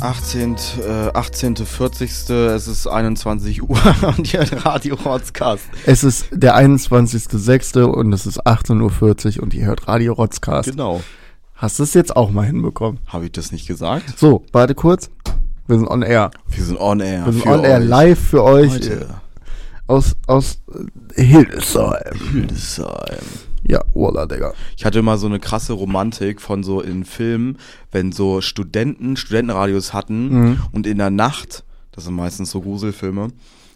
18. Äh, 18. 40. Es ist 21 Uhr und hier Radio Rotzcast. Es ist der 21.06. und es ist 18.40 Uhr und ihr hört Radio Rotzcast. Genau. Hast du es jetzt auch mal hinbekommen? Habe ich das nicht gesagt? So, warte kurz. Wir sind on air. Wir sind on air. Wir sind on air euch. live für euch Heute. aus, aus Hildesheim. Hildesheim. Ja, Walla, Digga. Ich hatte immer so eine krasse Romantik von so in Filmen, wenn so Studenten Studentenradios hatten Mhm. und in der Nacht, das sind meistens so Gruselfilme,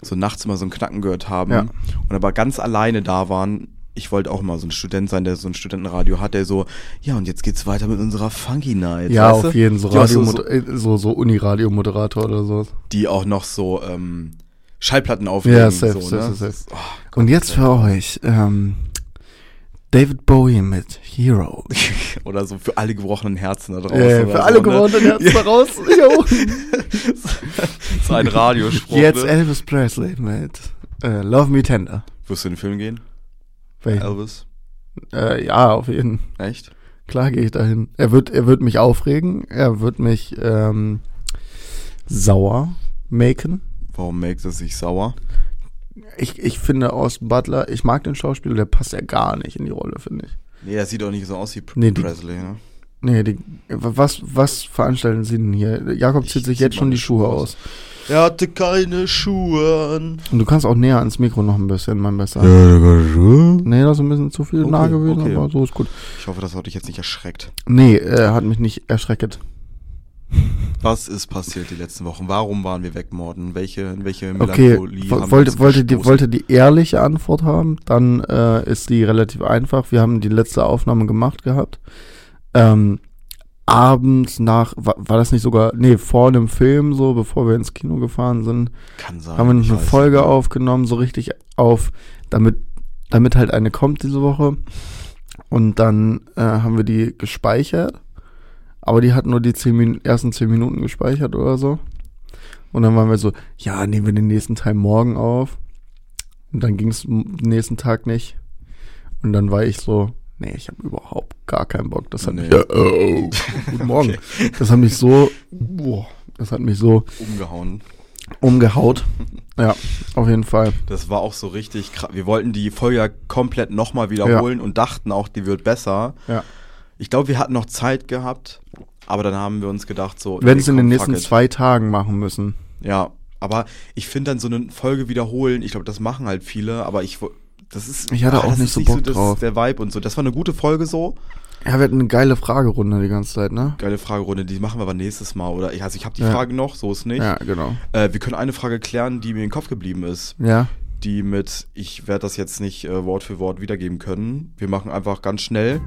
so nachts immer so ein Knacken gehört haben Ja. und aber ganz alleine da waren. Ich wollte auch mal so ein Student sein, der so ein Studentenradio hat, der so, ja, und jetzt geht's weiter mit unserer Funky Night. Ja, auf du? jeden so Die auch Radio, so, so, äh, so, so Uni-Radio-Moderator oder so. die auch noch so ähm, Schallplatten auflegen. Ja, safe, so, ne? safe. Oh, Und jetzt für euch, ähm, David Bowie mit Hero. Oder so für alle gebrochenen Herzen da draußen. Äh, für so, alle ne? gewonnenen Herzen daraus. Jo. so ein Radiospruch. Jetzt ne? Elvis Presley mit äh, Love Me Tender. Wirst du in den Film gehen? Welchen? Elvis? Äh, ja, auf jeden Echt? Klar gehe ich dahin. Er wird, er wird mich aufregen. Er wird mich ähm, sauer maken. Warum makes es sich sauer? Ich, ich finde aus Butler, ich mag den Schauspieler, der passt ja gar nicht in die Rolle, finde ich. Nee, das sieht auch nicht so aus wie Pr Nee, die- Presley, ne? Nee, die, was, was veranstalten sie denn hier? Jakob zieht Ich sich zieh jetzt schon die Schuhe Schuhe aus. Er hatte keine Schuhe an. Und du kannst auch näher ans Mikro noch ein bisschen, mein Besser. Ja. Nee, das ist ein bisschen zu viel Okay, nah gewesen, okay. aber so ist gut. Ich hoffe, das hat dich jetzt nicht erschreckt. Nee, er hat mich nicht erschreckt. Was ist passiert die letzten Wochen? Warum waren wir weg, Morden? Welche, welche Okay, Melancholie wo- haben wollte, wollte, die, wollte die ehrliche Antwort haben, dann äh, ist die relativ einfach. Wir haben die letzte Aufnahme gemacht gehabt. Ähm, abends nach, war, war das nicht sogar, nee, vor einem Film so, bevor wir ins Kino gefahren sind, Kann sein. haben wir ich noch eine Folge nicht. aufgenommen, so richtig auf, damit, damit halt eine kommt diese Woche. Und dann äh, haben wir die gespeichert. Aber die hat nur die zehn ersten zehn Minuten gespeichert oder so. Und dann waren wir so, ja, nehmen wir den nächsten Teil morgen auf. Und dann ging es den nächsten Tag nicht. Und dann war ich so, nee, ich habe überhaupt gar keinen Bock. Das hat Nee. mich, oh, guten Morgen. Das hat mich so, boah, das hat mich so Umgehauen. umgehaut. Ja, auf jeden Fall. Das war auch so richtig krass. Wir wollten die Folge ja komplett nochmal wiederholen und dachten auch, die wird besser. Ja. Ich glaube, wir hatten noch Zeit gehabt, aber dann haben wir uns gedacht, so. Wir werden nee, es in den nächsten zwei Tagen machen müssen. Ja, aber ich finde dann so eine Folge wiederholen, ich glaube, das machen halt viele, aber ich. Das ist. Ich hatte auch das nicht so Bock das drauf. Ist der Vibe und so. Das war eine gute Folge so. Ja, wir hatten eine geile Fragerunde die ganze Zeit, ne? Geile Fragerunde, die machen wir aber nächstes Mal. Oder ich, also ich habe die Ja. Frage noch, so ist nicht. Ja, genau. Äh, wir können eine Frage klären, die mir in den Kopf geblieben ist. Ja. Die mit, ich werde das jetzt nicht äh, Wort für Wort wiedergeben können. Wir machen einfach ganz schnell.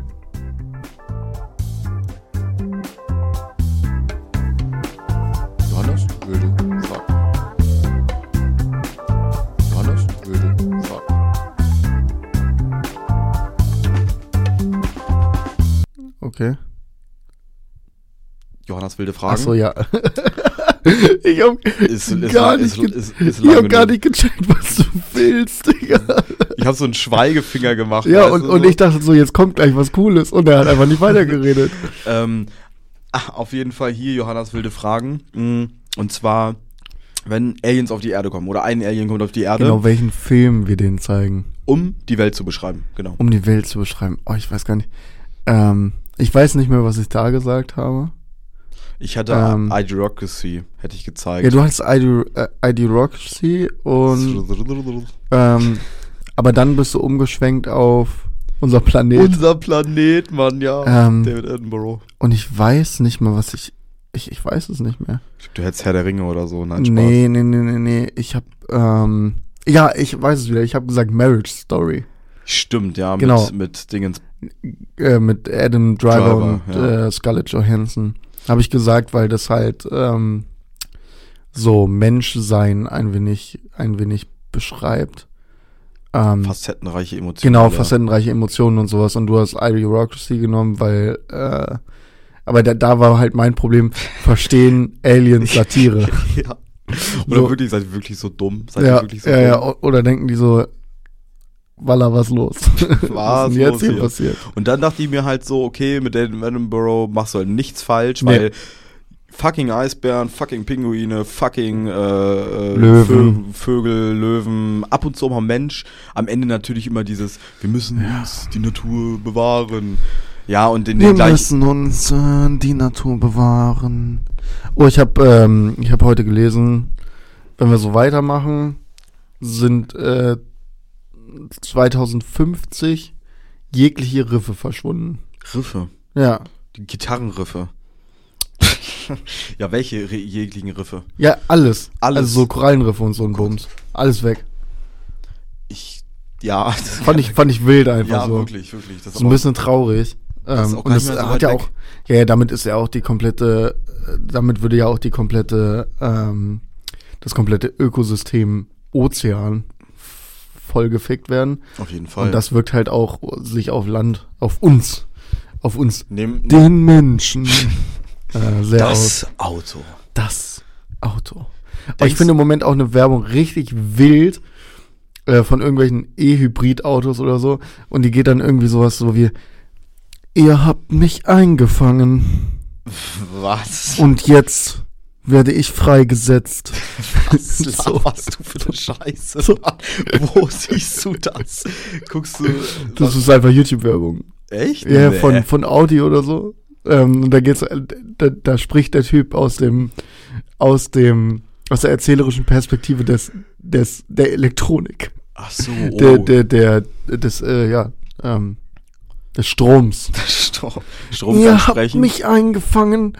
Okay. Johannes wilde Fragen. Ach so, ja. ich hab Ist, ist, gar ist, nicht, ich hab gar nicht gecheckt, was du willst, Digga. Ich habe so einen Schweigefinger gemacht. Ja, und, und so. ich dachte so, jetzt kommt gleich was Cooles. Und er hat einfach nicht weitergeredet. Ähm, ach, auf jeden Fall hier Johannes wilde Fragen. Mm, Und zwar, wenn Aliens auf die Erde kommen oder ein Alien kommt auf die Erde, Genau, welchen Film wir denen zeigen, um die Welt zu beschreiben. Genau. um die Welt zu beschreiben. Oh, ich weiß gar nicht. Ähm, ich weiß nicht mehr, was ich da gesagt habe. Ich hatte Ähm. Idiocracy, hätte ich gezeigt. Ja, du hattest äh, ID Roxy und ähm, aber dann bist du umgeschwenkt auf unser Planet. Unser Planet, Mann, ja. Ähm, David Attenborough. Und ich weiß nicht mehr, was ich. Ich, ich weiß es nicht mehr. Du hättest Herr der Ringe oder so. Nein, Spaß. nee, nee, nee, nee, nee. Ich hab, ähm. Ja, ich weiß es wieder. Ich habe gesagt Marriage Story. Stimmt, ja, Genau. mit, mit Dingens. Äh, mit Adam Driver, Driver, und ja. äh, Scarlett Johansson. Habe ich gesagt, weil das halt ähm, so Menschsein ein wenig, ein wenig beschreibt. Ähm, Facettenreiche Emotionen. Genau, facettenreiche Emotionen und sowas. Und du hast Idiocracy genommen, weil, äh, aber da, da war halt mein Problem, verstehen Aliens Satire. ja. Oder So. wirklich, seid ihr wirklich so dumm? Seid ja, ihr wirklich so ja, ja, dumm? o- oder denken die so, Walla, was los? Was ist denn jetzt los hier hier? passiert? Und dann dachte ich mir halt so, okay, mit David Attenborough machst du halt nichts falsch, Nee. weil fucking Eisbären, fucking Pinguine, fucking äh, äh, Löwen. Vö Vögel, Löwen, ab und zu auch mal Mensch. Am Ende natürlich immer dieses, wir müssen uns die Natur bewahren. Ja, und in Wir den gleichen. müssen uns äh, die Natur bewahren. Oh, ich habe ähm, ich habe heute gelesen, wenn wir so weitermachen, sind äh, 2050 jegliche Riffe verschwunden. Riffe. Ja. Die Gitarrenriffe. ja, welche jeglichen Riffe? Ja, alles. Alles. Also so Korallenriffe und so ein Bums. Alles weg. Ich, ja. das- Fand ich, fand ich wild einfach ja, so. wirklich, wirklich. Das ist ein bisschen traurig. Das Ähm, und das so hat ja weg. auch, ja, ja, damit ist ja auch die komplette, äh, damit würde ja auch die komplette, ähm, das komplette Ökosystem Ozean voll gefickt werden. auf jeden Fall. Und das wirkt halt auch sich auf Land, auf uns, auf uns, Nehm, den Menschen, äh, sehr aus. das Auto. Das Auto. Aber ich finde im Moment auch eine Werbung richtig wild äh, von irgendwelchen E-Hybrid-Autos oder so. Und die geht dann irgendwie sowas so wie, ihr habt mich eingefangen Was? und jetzt werde ich freigesetzt. Was So. laberst du für eine Scheiße? So. Wo siehst du das? Guckst du. Das ist einfach YouTube-Werbung. echt? Ja, Nee. von, von Audi oder so. Ähm, da geht's, da, da spricht der Typ aus dem, aus dem, aus der erzählerischen Perspektive des, des, der Elektronik. Ach so, oh. Der, der, der, des, äh, ja, ähm, des Stroms. Strom, Strom Ihr habt mich eingefangen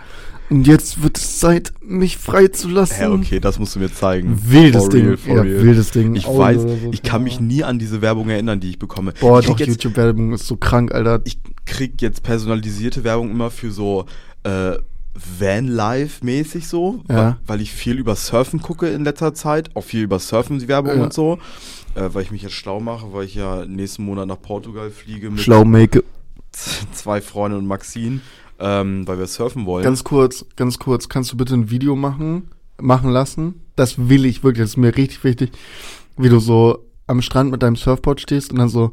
und jetzt wird es Zeit, mich freizulassen. Hä, okay, das musst du mir zeigen. Wildes For Ding. real, ja, real. wildes Ding. Ich Audi weiß, so, ich kann mich nie an diese Werbung erinnern, die ich bekomme. Boah, ich doch, YouTube-Werbung ist so krank, Alter. ich krieg jetzt personalisierte Werbung immer für so äh, Van-Life-mäßig so, Ja. weil, weil ich viel über Surfen gucke in letzter Zeit, auch viel über Surfen-Werbung Ja. und so, äh, weil ich mich jetzt schlau mache, weil ich ja nächsten Monat nach Portugal fliege mit Schlau make. zwei Freunden und Maxine, ähm, weil wir surfen wollen. Ganz kurz, ganz kurz, kannst du bitte ein Video machen, machen lassen? Das will ich wirklich, das ist mir richtig wichtig, wie du so am Strand mit deinem Surfboard stehst und dann so,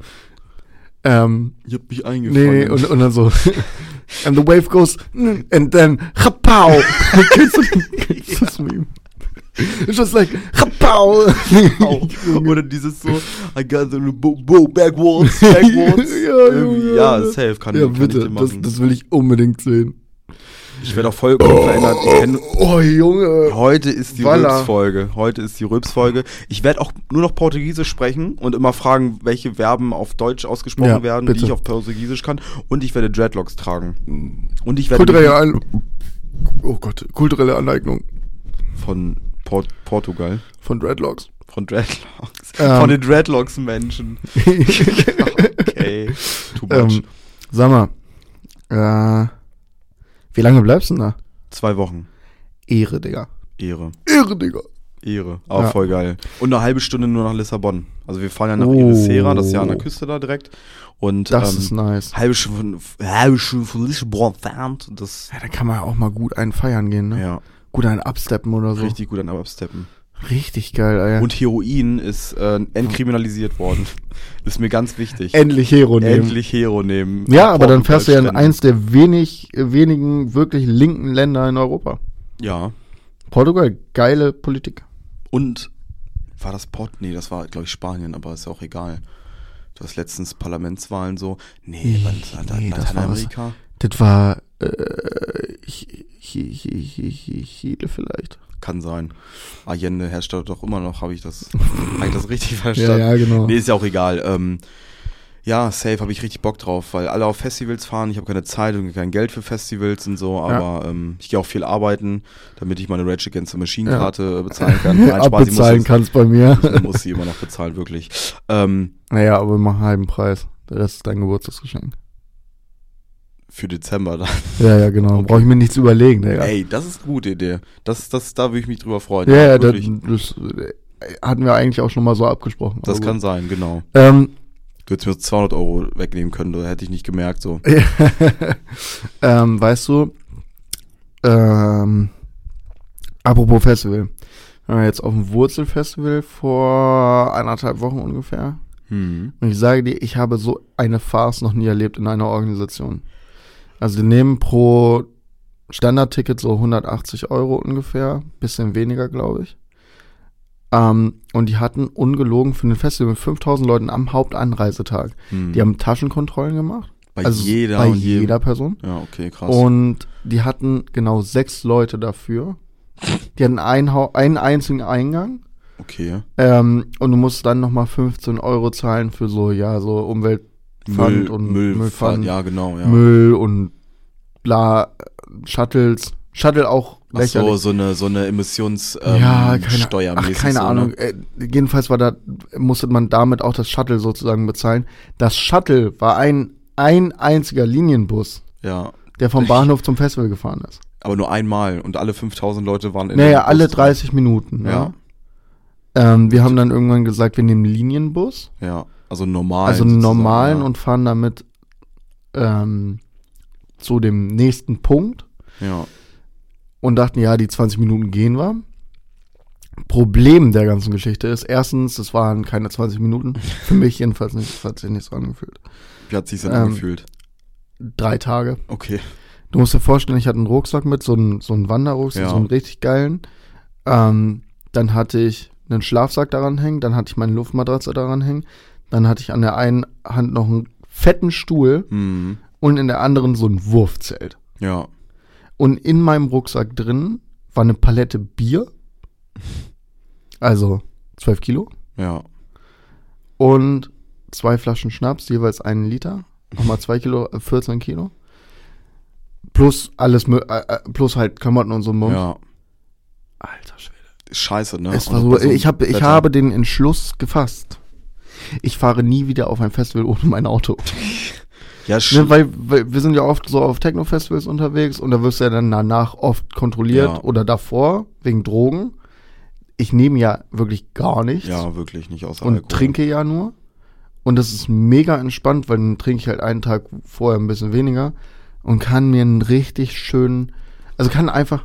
ähm, ich hab mich nee, eingefangen. nee, und, und dann so, and the wave goes, and then, chapau. kennst du, kennst du das Meme? It's just like. Auch. Oder dieses so, I got the bo, bo backwards, backwards. Ja, Junge, ja, safe, kann, ja, kann ich bitte, dir das, machen. das will ich unbedingt sehen. ich werde auch vollkommen verändert. Ich kenn, Oh, Junge. heute ist die Voila. Rülps-Folge. Heute ist die Rülps-Folge. Ich werde auch nur noch Portugiesisch sprechen und immer fragen, welche Verben auf Deutsch ausgesprochen Ja, werden, bitte. die ich auf Portugiesisch kann. Und ich werde Dreadlocks tragen. Und ich werde Kulturelle An Oh Gott, kulturelle Aneignung von Port Portugal. von Dreadlocks. Von Dreadlocks. Ähm. Von den Dreadlocks-Menschen. okay. Too much. ähm, sag mal, äh, wie lange bleibst du denn da? Zwei Wochen. Ehre, Digga. Ehre. Ehre, Digga. Ehre. Aber Ja. voll geil. Und eine halbe Stunde nur nach Lissabon. Also wir fahren ja nach Oh. Ericeira, das ist ja an der Küste da direkt. Und Das ähm, ist nice. halbe Stunde von, halbe Stunde von Lissabon entfernt. Das, Ja, da kann man auch mal gut einen feiern gehen, ne? ja, Gut einen absteppen oder so. richtig gut an Absteppen. Richtig geil, Alter. Und Heroin ist äh, entkriminalisiert worden. ist mir ganz wichtig. endlich Hero nehmen. Endlich Hero nehmen. Ja, aber dann fährst du ja in eins der wenig, wenigen wirklich linken Länder in Europa. Ja. Portugal, geile Politik. Und war das Port? Nee, das war, glaube ich, Spanien, aber ist ja auch egal. Du hast letztens Parlamentswahlen so. Nee, Nee, Lat- nee, das war Lateinamerika. Das war äh, Chile vielleicht. Kann sein. Allende herrscht doch immer noch, habe ich das, hab ich das richtig verstanden? Ja, ja, genau. Nee, ist ja auch egal. Ähm, ja, safe habe ich richtig Bock drauf, weil alle auf Festivals fahren. Ich habe keine Zeit und kein Geld für Festivals und so, aber ähm, ich gehe auch viel arbeiten, damit ich meine Rage Against the Machine Ja. Karte äh, bezahlen kann. Nein, Spaß, das- kannst bei mir. Ich muss sie immer noch bezahlen, wirklich. Ähm, Naja, aber mach halben Preis. Der Rest ist dein Geburtstagsgeschenk. Für Dezember dann. Ja, ja, genau. Okay. Brauche ich mir nichts überlegen, Digga. Ey, das ist eine gute Idee. Das, das, da würde ich mich drüber freuen. ja, ja, das, das äh, hatten wir eigentlich auch schon mal so abgesprochen. das kann sein, genau. Ähm, Du hättest mir 200 Euro wegnehmen können, da hätte ich nicht gemerkt, so. ähm, weißt du, ähm, apropos Festival. Wir waren jetzt auf dem Wurzelfestival vor anderthalb Wochen ungefähr. Hm. Und ich sage dir, ich habe so eine Farce noch nie erlebt in einer Organisation. Also die nehmen pro Standardticket so 180 Euro ungefähr, bisschen weniger, glaube ich. Ähm, und die hatten ungelogen für ein Festival mit 5000 Leuten am Hauptanreisetag. Hm. Die haben Taschenkontrollen gemacht. bei also jeder bei jeder Person. Ja, okay, krass. Und die hatten genau sechs Leute dafür. Die hatten einen, einen einzigen Eingang. okay. Ähm, und du musst dann nochmal 15 Euro zahlen für so, ja, so Umweltpfand und Müll, Müllpfand, Ja, genau, ja. Müll und bla, Shuttles. Shuttle auch Ach so, lächerlich. so eine, so eine Emissions ähm, ja, keine, ach, keine so, Ahnung. Ne? Äh, jedenfalls war da, musste man damit auch das Shuttle sozusagen bezahlen. Das Shuttle war ein, ein einziger Linienbus, Ja, der vom Bahnhof zum Festival gefahren ist. aber nur einmal und alle 5000 Leute waren in Naja, alle Bus drin. 30 Minuten. Ja. Ja. Ähm, wir haben dann irgendwann gesagt, wir nehmen Linienbus, Ja, also normal. also normalen ja. und fahren damit ähm, zu dem nächsten Punkt Ja, und dachten, ja, die 20 Minuten gehen wir. Problem der ganzen Geschichte ist, erstens, es waren keine 20 Minuten. Für mich jedenfalls nicht, das hat sich nicht so angefühlt. wie hat sich denn Ähm, angefühlt? Drei Tage. Okay. Du musst dir vorstellen, ich hatte einen Rucksack mit, so einen, so einen Wanderrucksack, Ja. so einen richtig geilen. Ähm, dann hatte ich einen Schlafsack daran hängen, dann hatte ich meine Luftmatratze daran hängen, dann hatte ich an der einen Hand noch einen fetten Stuhl Hm. und in der anderen so ein Wurfzelt. Ja, Und in meinem Rucksack drin war eine Palette Bier, also 12 Kilo, ja. und zwei Flaschen Schnaps, jeweils einen Liter, nochmal zwei Kilo, äh, 14 Kilo. Plus alles, äh, äh, plus halt Klamotten und so. Mund. Ja, Alter Schwede. scheiße, ne? Es war so, so ich, hab, ich habe den Entschluss gefasst. Ich fahre nie wieder auf ein Festival ohne mein Auto. Ja, Ne, weil, weil wir sind ja oft so auf Techno-Festivals unterwegs und da wirst du ja dann danach oft kontrolliert Ja. oder davor wegen Drogen. Ich nehme ja wirklich gar nichts ja, wirklich nicht außer und Alkohol. trinke ja nur. Und das ist mega entspannt, weil dann trinke ich halt einen Tag vorher ein bisschen weniger und kann mir einen richtig schönen, also kann einfach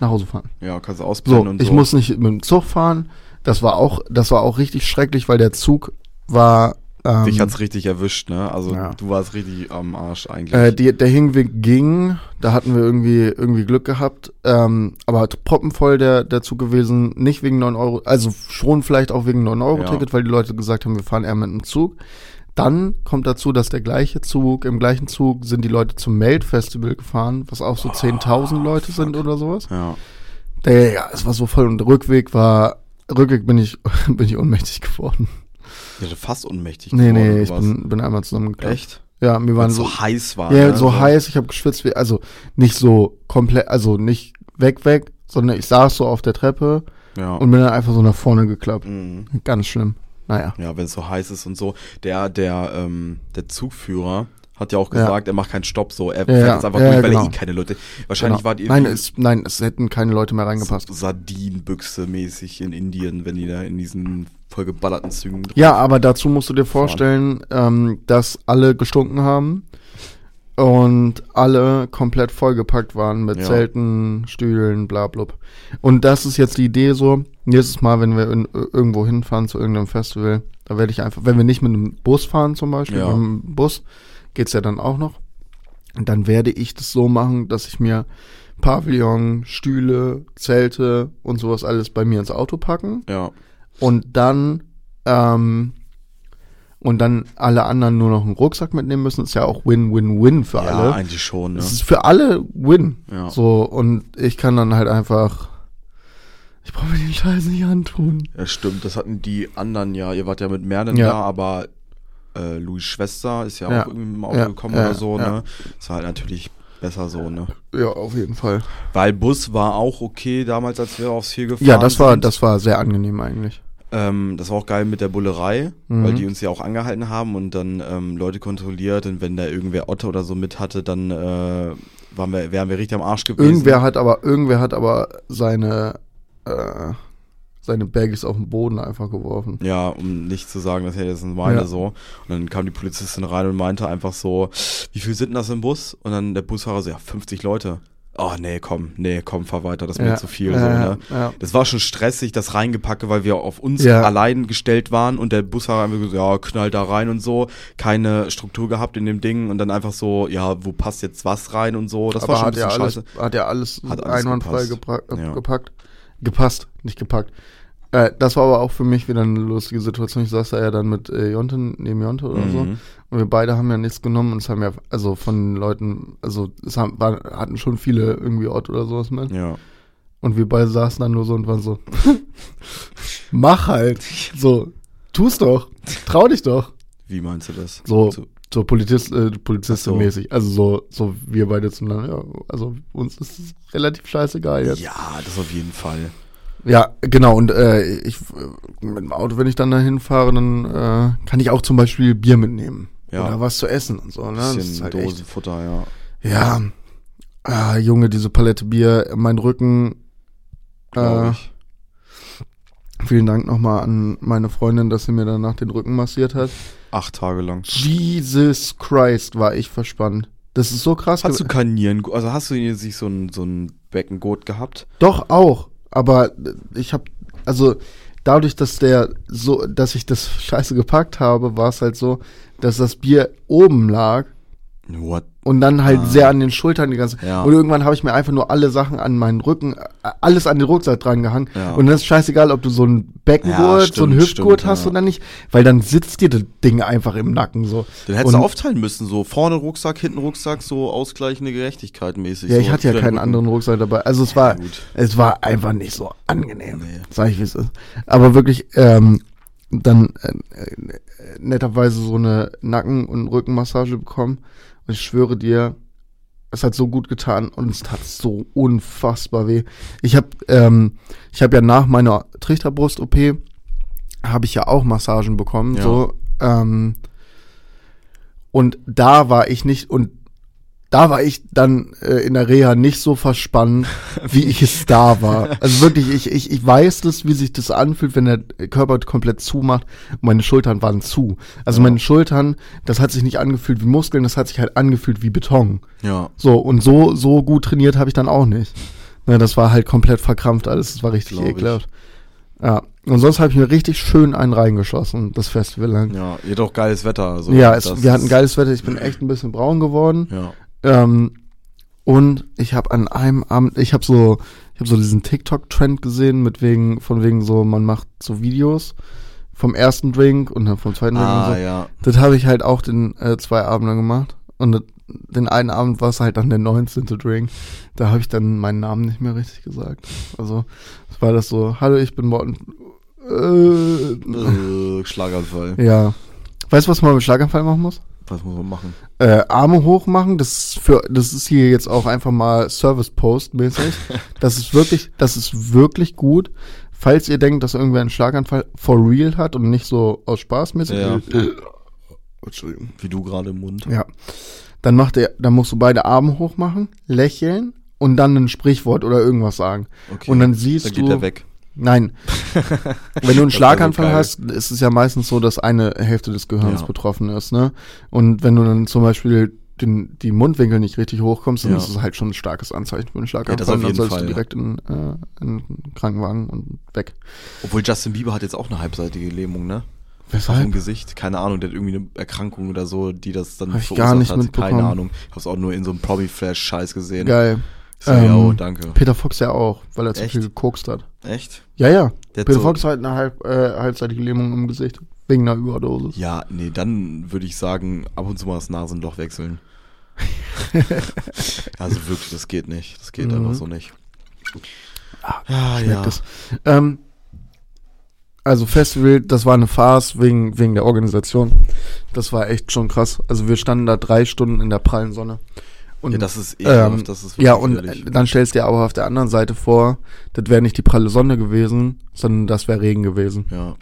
nach Hause fahren. Ja, kannst du So, und ich so. muss nicht mit dem Zug fahren. Das war auch, das war auch richtig schrecklich, weil der Zug war. Ähm, Dich hat's richtig erwischt, ne? Also Ja. du warst richtig am Arsch eigentlich. äh, die, der Hinweg ging, da hatten wir irgendwie irgendwie Glück gehabt, ähm, aber proppenvoll der, der Zug gewesen, nicht wegen 9 Euro, also schon vielleicht auch wegen 9 Euro Ja. Ticket, weil die Leute gesagt haben, wir fahren eher mit dem Zug. Dann kommt dazu, dass der gleiche Zug, im gleichen Zug sind die Leute zum Melt-Festival gefahren, was auch so 10.000 Leute sind oder sowas. ja. Der, ja, es war so voll und Rückweg war, Rückweg bin ich, bin ich ohnmächtig geworden. Ich hatte fast ohnmächtig Nee, geworden, nee, ich bin, bin einmal zusammengeklappt. Echt? Ja, Weil waren es so, so heiß war. ja, ne? so heiß, ich habe geschwitzt, wie, also nicht so komplett, also nicht weg, weg, sondern ich saß so auf der Treppe Ja. und bin dann einfach so nach vorne geklappt. Mhm. Ganz schlimm. Naja. Ja, wenn es so heiß ist und so. Der, der, ähm, der Zugführer hat ja auch Ja. gesagt, er macht keinen Stopp so. Er Ja, fährt ja. jetzt einfach Ja, durch, ja, weil genau. er eh keine Leute. Wahrscheinlich Genau. wart ihr nein, es, nein, es hätten keine Leute mehr reingepasst. Sardinenbüchse mäßig in Indien, wenn die da in diesen vollgeballerten Zügen drin Ja, aber dazu musst du dir vorstellen, ähm, dass alle gestunken haben und alle komplett vollgepackt waren mit Ja. Zelten, Stühlen, bla blub. Und das ist jetzt die Idee so, nächstes Mal, wenn wir in, irgendwo hinfahren zu irgendeinem Festival, da werde ich einfach, wenn wir nicht mit einem Bus fahren zum Beispiel, Ja. mit einem Bus geht's ja dann auch noch, und dann werde ich das so machen, dass ich mir Pavillon, Stühle, Zelte und sowas alles bei mir ins Auto packen Ja. Und dann ähm, und dann alle anderen nur noch einen Rucksack mitnehmen müssen, ist ja auch Win-Win-Win für ja, alle. eigentlich schon, ne? Es ist für alle Win. Ja. So, und ich kann dann halt einfach. Ich brauche mir den Scheiß nicht antun. Ja, stimmt. Das hatten die anderen ja. Ihr wart ja mit Merlin Ja. da, aber äh, Louis Schwester ist ja, Ja. auch irgendwie mit dem Auto Ja, gekommen ja, oder so, ja. ne? Ist halt natürlich besser so, ne? Ja, auf jeden Fall. Weil Bus war auch okay damals, als wir aufs Ziel gefahren Ja, das war, sind. das war sehr angenehm eigentlich. Ähm, das war auch geil mit der Bullerei, Mhm. weil die uns ja auch angehalten haben und dann ähm, Leute kontrolliert und wenn da irgendwer Otter oder so mit hatte, dann äh, waren wir, wären wir richtig am Arsch gewesen. Irgendwer hat aber, irgendwer hat aber seine, äh, seine Baggies auf den Boden einfach geworfen. Ja, um nicht zu sagen, das hätte jetzt meine Ja. so. Und dann kam die Polizistin rein und meinte einfach so, wie viel sind denn das im Bus? Und dann der Busfahrer so, ja, 50 Leute. Oh nee, komm, nee, komm, fahr weiter, das ist Ja, mir zu viel. ja, so, ne? ja. Das war schon stressig, das reingepacke, weil wir auf uns allein gestellt waren und der Busfahrer einfach gesagt, ja, knall da rein und so, keine Struktur gehabt in dem Ding und dann einfach so, ja, wo passt jetzt was rein und so. Das Aber war schon ein bisschen alles, scheiße. hat ja alles, Hat alles einwandfrei Ja. gepackt. Gepasst, nicht gepackt. Äh, das war aber auch für mich wieder eine lustige Situation. Ich saß da ja dann mit äh, Jonte, neben Jonte oder so. Mhm. Und wir beide haben ja nichts genommen und es haben ja, also von den Leuten, also es haben, war, hatten schon viele irgendwie Ort oder sowas mit. Ja. Und wir beide saßen dann nur so und waren so, mach halt. So, tu's doch. Trau dich doch. Wie meinst du das? So, So- so Polizist, äh, Polizistenmäßig. Ach Also so, so wir beide zueinander. Ja, also uns ist es relativ scheißegal jetzt. Ja, das auf jeden Fall. Ja, genau. Und äh, ich mit dem Auto, wenn ich dann dahin fahre, dann äh, kann ich auch zum Beispiel Bier mitnehmen. Ja. Oder was zu essen und so. Ne? Das Bisschen ist halt Dosenfutter, ja. ja. Ah, Junge, diese Palette Bier, mein Rücken. Äh, ich. vielen Dank nochmal an meine Freundin, dass sie mir danach den Rücken massiert hat. Acht Tage lang. Jesus Christ, war ich verspannt. Das ist so krass. Hast du ge- kein Nieren, also hast du hier sich so ein, so ein Beckengurt gehabt? Doch auch, aber ich habe also dadurch, dass der so, dass ich das Scheiße gepackt habe, war es halt so, dass das Bier oben lag What? Und dann halt Ah. sehr an den Schultern die ganze. Ja. Und irgendwann habe ich mir einfach nur alle Sachen an meinen Rücken, äh, alles an den Rucksack dran gehangen. Ja. Und dann ist scheißegal, ob du so ein Beckengurt, Ja, so ein stimmt, Hüftgurt stimmt, hast oder nicht, weil dann sitzt dir das Ding einfach im Nacken so. Den hättest Und- du aufteilen müssen, so vorne Rucksack, hinten Rucksack, so ausgleichende Gerechtigkeit mäßig. Ja, ich so hatte ja keinen Rücken. anderen Rucksack dabei. Also es war, gut. es war einfach nicht so angenehm. Nee. Sag ich, wie es ist. Aber wirklich, ähm, dann äh, äh, netterweise so eine Nacken- und Rückenmassage bekommen. Und ich schwöre dir, es hat so gut getan und es tat so unfassbar weh. Ich habe ähm, ich habe ja nach meiner Trichterbrust-OP habe ich ja auch Massagen bekommen. Ja. So, ähm, und da war ich nicht und da war ich dann äh, in der Reha nicht so verspannt, wie ich es da war. Also wirklich, ich, ich, ich weiß das, wie sich das anfühlt, wenn der Körper komplett zumacht meine Schultern waren zu. Also Ja. meine Schultern, das hat sich nicht angefühlt wie Muskeln, das hat sich halt angefühlt wie Beton. Ja. So, und so, so gut trainiert habe ich dann auch nicht. Ne, das war halt komplett verkrampft alles, das war richtig Glaub ich. ekelhaft. Ja, und sonst habe ich mir richtig schön einen reingeschossen, das Festival lang. Ja, auch geiles Wetter. Also ja, es, wir hatten geiles Wetter, ich bin echt ein bisschen braun geworden. Ja. Ähm, und ich habe an einem Abend, ich habe so, ich habe so diesen TikTok-Trend gesehen, mit wegen, von wegen so, man macht so Videos vom ersten Drink und dann vom zweiten Drink und Ah, so. ja. Das habe ich halt auch den äh, zwei Abenden gemacht. Und das, den einen Abend war es halt dann der 19. Drink. Da habe ich dann meinen Namen nicht mehr richtig gesagt. Also es war das so, hallo, ich bin Morten. Äh, Äh, Schlaganfall. ja. Weißt du, was man mit Schlaganfall machen muss? Was muss man machen? Äh, Arme hoch machen, das ist für, das ist hier jetzt auch einfach mal Service Post mäßig. Das ist wirklich, das ist wirklich gut. Falls ihr denkt, dass irgendwer einen Schlaganfall for real hat und nicht so aus Spaß mäßig. Ja. Äh, Entschuldigung. Wie du gerade im Mund. Ja. Dann macht er, dann musst du beide Arme hoch machen, lächeln und dann ein Sprichwort oder irgendwas sagen. Okay. Und dann siehst Dann geht du. der weg. Nein. Wenn du einen Schlaganfall hast, ist es ja meistens so, dass eine Hälfte des Gehirns Ja. betroffen ist, ne? Und wenn du dann zum Beispiel den, die Mundwinkel nicht richtig hochkommst, dann Ja. ist es halt schon ein starkes Anzeichen für einen Schlaganfall. Und dann sollst Fall, du ja. direkt in, äh, in den Krankenwagen und weg. Obwohl Justin Bieber hat jetzt auch eine halbseitige Lähmung, ne? Auf dem Weshalb? Gesicht. Keine Ahnung, der hat irgendwie eine Erkrankung oder so, die das dann Hab ich gar nicht hat. mitbekommen. Keine Ahnung. Ich hab's auch nur in so einem Promi-Flash-Scheiß gesehen. Geil. So, ja, oh, Ähm, danke. Peter Fox ja auch, weil er zu Echt? viel gekokst hat. Echt? Ja, ja. Der Peter so- Fox hat eine halb, äh, halbseitige Lähmung im Gesicht. Wegen einer Überdosis. Ja, nee, dann würde ich sagen, ab und zu mal das Nasenloch wechseln. also wirklich, das geht nicht. Das geht Mhm. einfach so nicht. Ah, ja, Ich merk das. Ähm, also Festival, das war eine Farce wegen, wegen der Organisation. Das war echt schon krass. Also wir standen da drei Stunden in der prallen Sonne. Und, ja, das ist ekelhaft, ähm, das ist ja, und widerlich. äh, dann stellst du dir aber auf der anderen Seite vor, das wäre nicht die pralle Sonne gewesen, sondern das wäre Regen gewesen. Ja,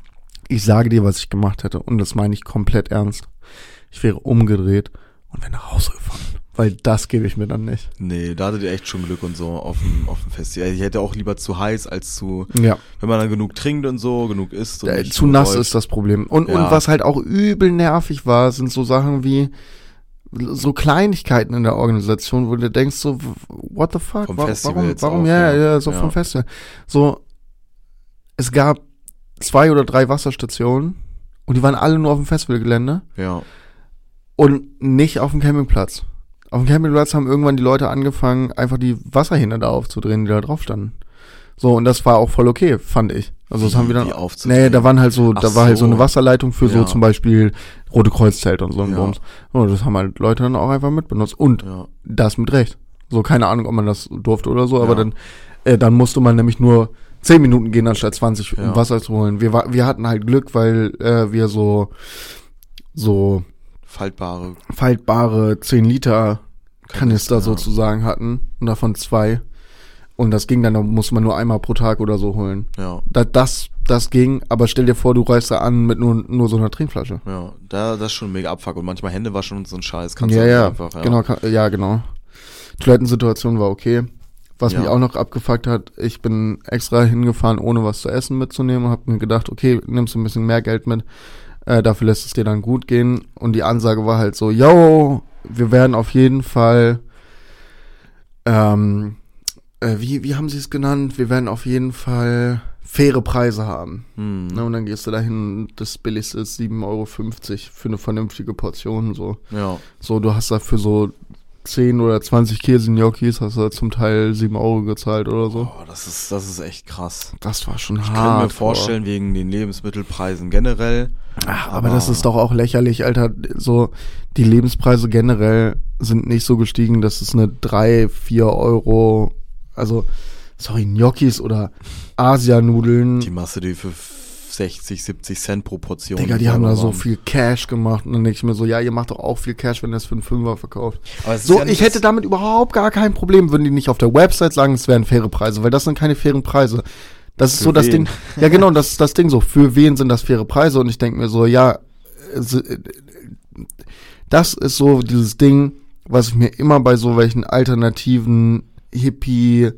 Ich sage dir, was ich gemacht hätte. Und das meine ich komplett ernst. Ich wäre umgedreht und wäre nach Hause gefahren. Weil das gebe ich mir dann nicht. nee, da hattet ihr echt schon Glück und so auf dem, auf dem Festival. Ich hätte auch lieber zu heiß als zu, Ja. wenn man dann genug trinkt und so, genug isst. Und Äh, nicht zu nass ist das Problem. Und, Ja. und was halt auch übel nervig war, sind so Sachen wie, so Kleinigkeiten in der Organisation, wo du denkst so, what the fuck? Vom warum, Festival warum, warum auch, ja, ja. ja, so Ja. vom Festival. So, es gab zwei oder drei Wasserstationen und die waren alle nur auf dem Festivalgelände Ja. und nicht auf dem Campingplatz. Auf dem Campingplatz haben irgendwann die Leute angefangen, einfach die Wasserhähne da aufzudrehen, die da drauf standen. So, und das war auch voll okay, fand ich. Also das haben wir dann. Nee, da waren halt so, Ach da war halt so so. eine Wasserleitung für so Ja. zum Beispiel Rote Kreuzzelt und so ein Ja. Bums. Und das haben halt Leute dann auch einfach mitbenutzt. Und Ja. das mit Recht. So, keine Ahnung, ob man das durfte oder so, aber dann, äh, dann musste man nämlich nur 10 Minuten gehen, anstatt 20, um. Wasser zu holen. Wir, wir hatten halt Glück, weil äh, wir so, so Faltbare. faltbare 10 Liter Kanister sozusagen hatten und davon zwei. Und das ging dann, da musste man nur einmal pro Tag oder so holen. Ja. Da, das, das ging, aber stell dir vor, du reist da an mit nur, nur so einer Trinkflasche. Ja, da, das ist schon mega Abfuck. Und manchmal Hände waschen und so ein Scheiß. Kannst ja, du ja, einfach, ja. genau, kann, ja, genau. Toilettensituation war okay. Was Ja. mich auch noch abgefuckt hat, ich bin extra hingefahren, ohne was zu essen mitzunehmen und hab mir gedacht, okay, nimmst du ein bisschen mehr Geld mit, äh, dafür lässt es dir dann gut gehen. Und die Ansage war halt so, yo, wir werden auf jeden Fall, ähm, äh, wie, wie haben sie es genannt? Wir werden auf jeden Fall faire Preise haben. Hm. Ne, und dann gehst du dahin, das billigste ist 7,50 Euro für eine vernünftige Portion, so. Ja. So, du hast dafür so 10 oder 20 Käse-Gnocchis, hast du da zum Teil 7 Euro gezahlt oder so. Oh, das ist, das ist echt krass. Das war schon Ich hart. kann mir boah. vorstellen, wegen den Lebensmittelpreisen generell. Ach, aber das ist doch auch lächerlich, Alter. So, die Lebenspreise generell sind nicht so gestiegen, dass es eine 3, 4 Euro, also, sorry, Gnocchis oder Asianudeln. Die Masse, die für 60, 70 Cent pro Portion. Digga, die haben da so viel Cash gemacht. Und dann denke ich mir so, ja, ihr macht doch auch viel Cash, wenn ihr es für einen Fünfer verkauft. So, ja ich hätte das- damit überhaupt gar kein Problem, würden die nicht auf der Website sagen, es wären faire Preise, weil das sind keine fairen Preise. Das ist Für so das wen? Ding. Ja, genau, das ist das Ding so. Für wen sind das faire Preise? Und ich denke mir so, ja, äh, das ist so dieses Ding, was ich mir immer bei so welchen alternativen Hippie,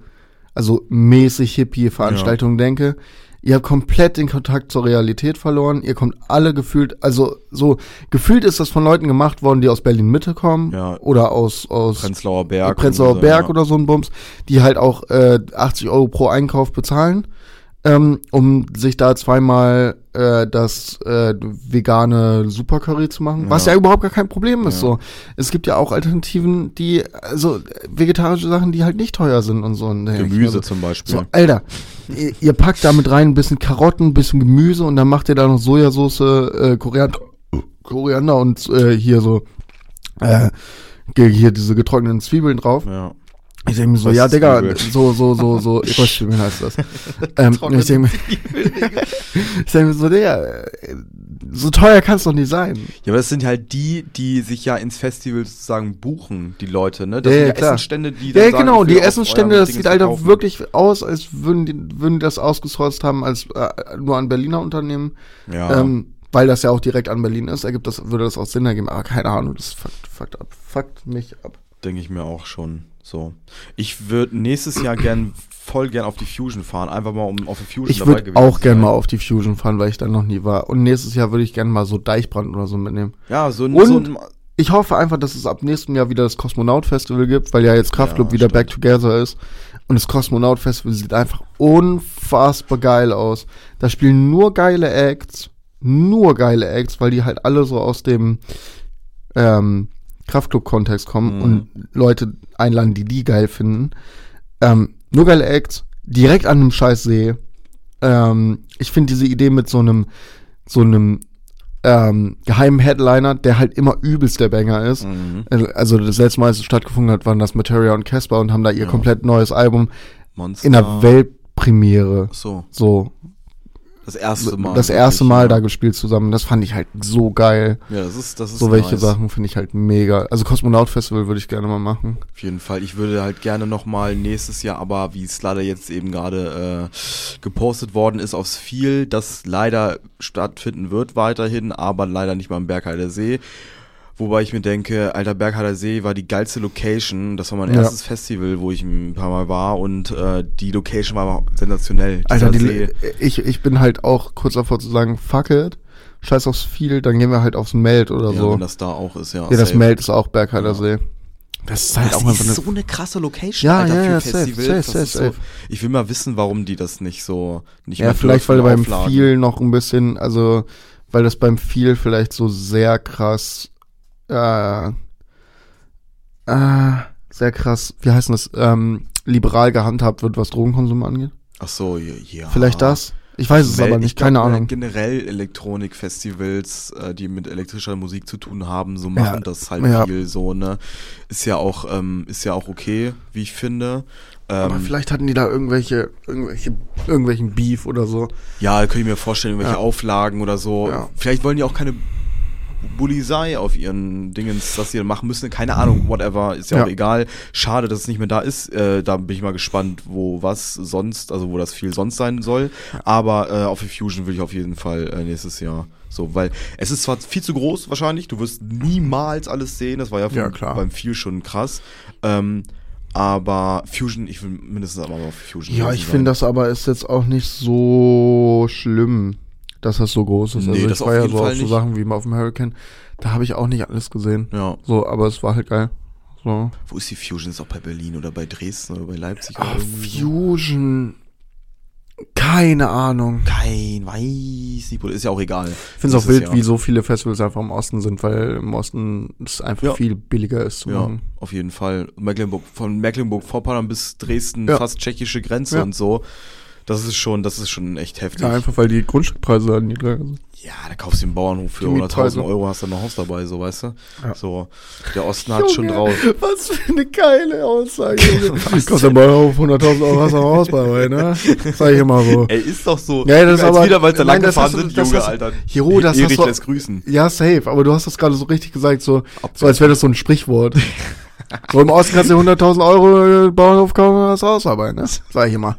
also mäßig Hippie-Veranstaltungen denke. Ihr habt komplett den Kontakt zur Realität verloren. Ihr kommt alle gefühlt, also so gefühlt ist das von Leuten gemacht worden, die aus Berlin Mitte kommen Ja. oder aus aus Prenzlauer Berg. Prenzlauer und so, Berg ja. oder so ein Bums, die halt auch äh, 80 Euro pro Einkauf bezahlen, ähm, um sich da zweimal äh, das äh, vegane Supercurry zu machen, was Ja. ja überhaupt gar kein Problem ist. Ja. So, es gibt ja auch Alternativen, die also vegetarische Sachen, die halt nicht teuer sind und so. Mir Gemüse zum Beispiel. so, Alter, ihr, ihr packt da mit rein ein bisschen Karotten, ein bisschen Gemüse und dann macht ihr da noch Sojasauce, äh, Koriander, Koriander und äh, hier so äh, hier diese getrockneten Zwiebeln drauf. Ja. Ich denke mir so, ja, Digga, so, so, so, so, Röstzwiebeln heißt das. ähm, ich denke mir, ich denk mir so, Digga, so teuer kann es doch nicht sein. Ja, aber das sind halt die, die sich ja ins Festival sozusagen buchen, die Leute, ne? Das Ja, sind ja, ja. Essenstände, die Ja, dann sagen, genau, die Essensstände, das sieht Alter verkaufen. wirklich aus, als würden die, würden die das ausgesourced haben als äh, nur an Berliner Unternehmen. Ja. Ähm, weil das ja auch direkt an Berlin ist, ergibt das, würde das auch Sinn ergeben. Aber keine Ahnung, das fuckt, fuckt ab, fuckt mich ab. Denke ich mir auch schon. So. Ich würde nächstes Jahr gern voll gern auf die Fusion fahren, einfach mal um auf die Fusion Ich dabei würde gewesen auch zu gern sein. mal auf die Fusion fahren, weil ich da noch nie war. Und nächstes Jahr würde ich gern mal so Deichbrand oder so mitnehmen. Ja, so ein, Und- so ein Ich hoffe einfach, dass es ab nächstem Jahr wieder das Kosmonaut-Festival gibt, weil ja jetzt Kraftclub Ja, wieder stimmt. back together ist. Und das Kosmonaut-Festival sieht einfach unfassbar geil aus. Da spielen nur geile Acts. Nur geile Acts, weil die halt alle so aus dem ähm, Kraftclub-Kontext kommen Mhm. und Leute einladen, die die geil finden. Ähm, nur geile Acts, direkt an einem scheiß See. Ähm, ich finde diese Idee mit so einem, so einem ähm, geheimen Headliner, der halt immer übelst der Banger ist. Mhm. Also das letzte Mal, als es stattgefunden hat, waren das Materia und Casper und haben da ihr Ja. komplett neues Album Monster. in der Weltpremiere So, so das erste Mal. das erste wirklich, Mal ja. da gespielt zusammen. Das fand ich halt so geil. Ja, das ist, das ist So welche nice. Sachen finde ich halt mega. Also Kosmonaut Festival würde ich gerne mal machen. Auf jeden Fall. Ich würde halt gerne nochmal nächstes Jahr, aber wie es leider jetzt eben gerade äh, gepostet worden ist, aufs Viel, das leider stattfinden wird weiterhin, aber leider nicht mal im Bergheider See. Wobei ich mir denke, alter Bergheider See war die geilste Location. Das war mein Ja. erstes Festival, wo ich ein paar Mal war und äh, die Location war aber sensationell. Alter, die, See. ich, ich bin halt auch kurz davor zu sagen, fuck it. scheiß aufs viel, dann gehen wir halt aufs Meld oder Ja, so. wenn das da auch ist, ja. ja, das safe. Meld ist auch Bergheider Ja. See. Das ist halt Das auch ist eine so eine krasse Location, Ja, Alter, ja, ja, safe, Festivals. safe, das safe, ist so, safe. ich will mal wissen, warum die das nicht so nicht Ja, vielleicht weil beim aufladen. viel noch ein bisschen, also weil das beim viel vielleicht so sehr krass, äh, äh, sehr krass, wie heißt denn das, ähm, liberal gehandhabt wird, was Drogenkonsum angeht. Ach so, ja. Vielleicht das? Ich weiß es Weil aber ich nicht, glaub, keine äh, Ahnung. Generell Elektronikfestivals, äh, die mit elektrischer Musik zu tun haben, so machen Ja, das halt ja. viel so, ne? Ist ja auch, ähm, ist ja auch okay, wie ich finde. Aber Ähm, vielleicht hatten die da irgendwelche, irgendwelche, irgendwelchen Beef oder so. ja, könnte ich mir vorstellen, irgendwelche Ja. Auflagen oder so. Vielleicht wollen die auch keine Bullisei auf ihren Dingens, dass sie machen müssen. Keine Ahnung, whatever, ist ja, Ja. auch egal. Schade, dass es nicht mehr da ist. Äh, da bin ich mal gespannt, wo was sonst, also wo das viel sonst sein soll. Aber äh, auf die Fusion will ich auf jeden Fall äh, nächstes Jahr. So, weil es ist zwar viel zu groß wahrscheinlich, du wirst niemals alles sehen, das war ja, von, Ja, klar. beim viel schon krass. Ähm, aber Fusion, ich will mindestens einmal auf Fusion. Ja, ich finde das aber ist jetzt auch nicht so schlimm, dass das so groß ist. Nee, also das ich war ja so Fall auf so. Sachen wie mal auf dem Hurricane. Da habe ich auch nicht alles gesehen. Ja. So, aber es war halt geil. So. Wo ist die Fusion? Ist auch bei Berlin oder bei Dresden oder bei Leipzig? So? Fusion. Keine Ahnung. Kein, weiß nicht, ist ja auch egal. Ich finde es auch wild, Jahr. wie so viele Festivals einfach im Osten sind, weil im Osten es einfach Ja. viel billiger ist zu Ja, machen. auf jeden Fall. Mecklenburg, von Mecklenburg-Vorpommern bis Dresden Ja. fast tschechische Grenze und so. Das ist schon, das ist schon echt heftig. Ja, einfach weil die Grundstückpreise halt niedriger sind. Ja, da kaufst du den Bauernhof für Die 100.000 Mietpreise. Euro, hast dann noch Haus dabei, so, weißt du? Ja. So, der Osten hat schon drauf. Was für eine geile Aussage. Kostet der Bauer auf 100.000 Euro, hast du am Haus bei, ne? Sag ich immer so. Ey, ist doch so. Ja, das ist aber- wieder, weil da lang gefahren hast du- sind, das Junge, hast- Alter. Jo, das Erich hast du- grüßen. Ja, safe, aber du hast das gerade so richtig gesagt, so, so als wäre das so ein Sprichwort. so im Osten kannst du dir 100.000 Euro äh, Bauernhof kaufen und das Haus dabei, ne? Sag ich immer.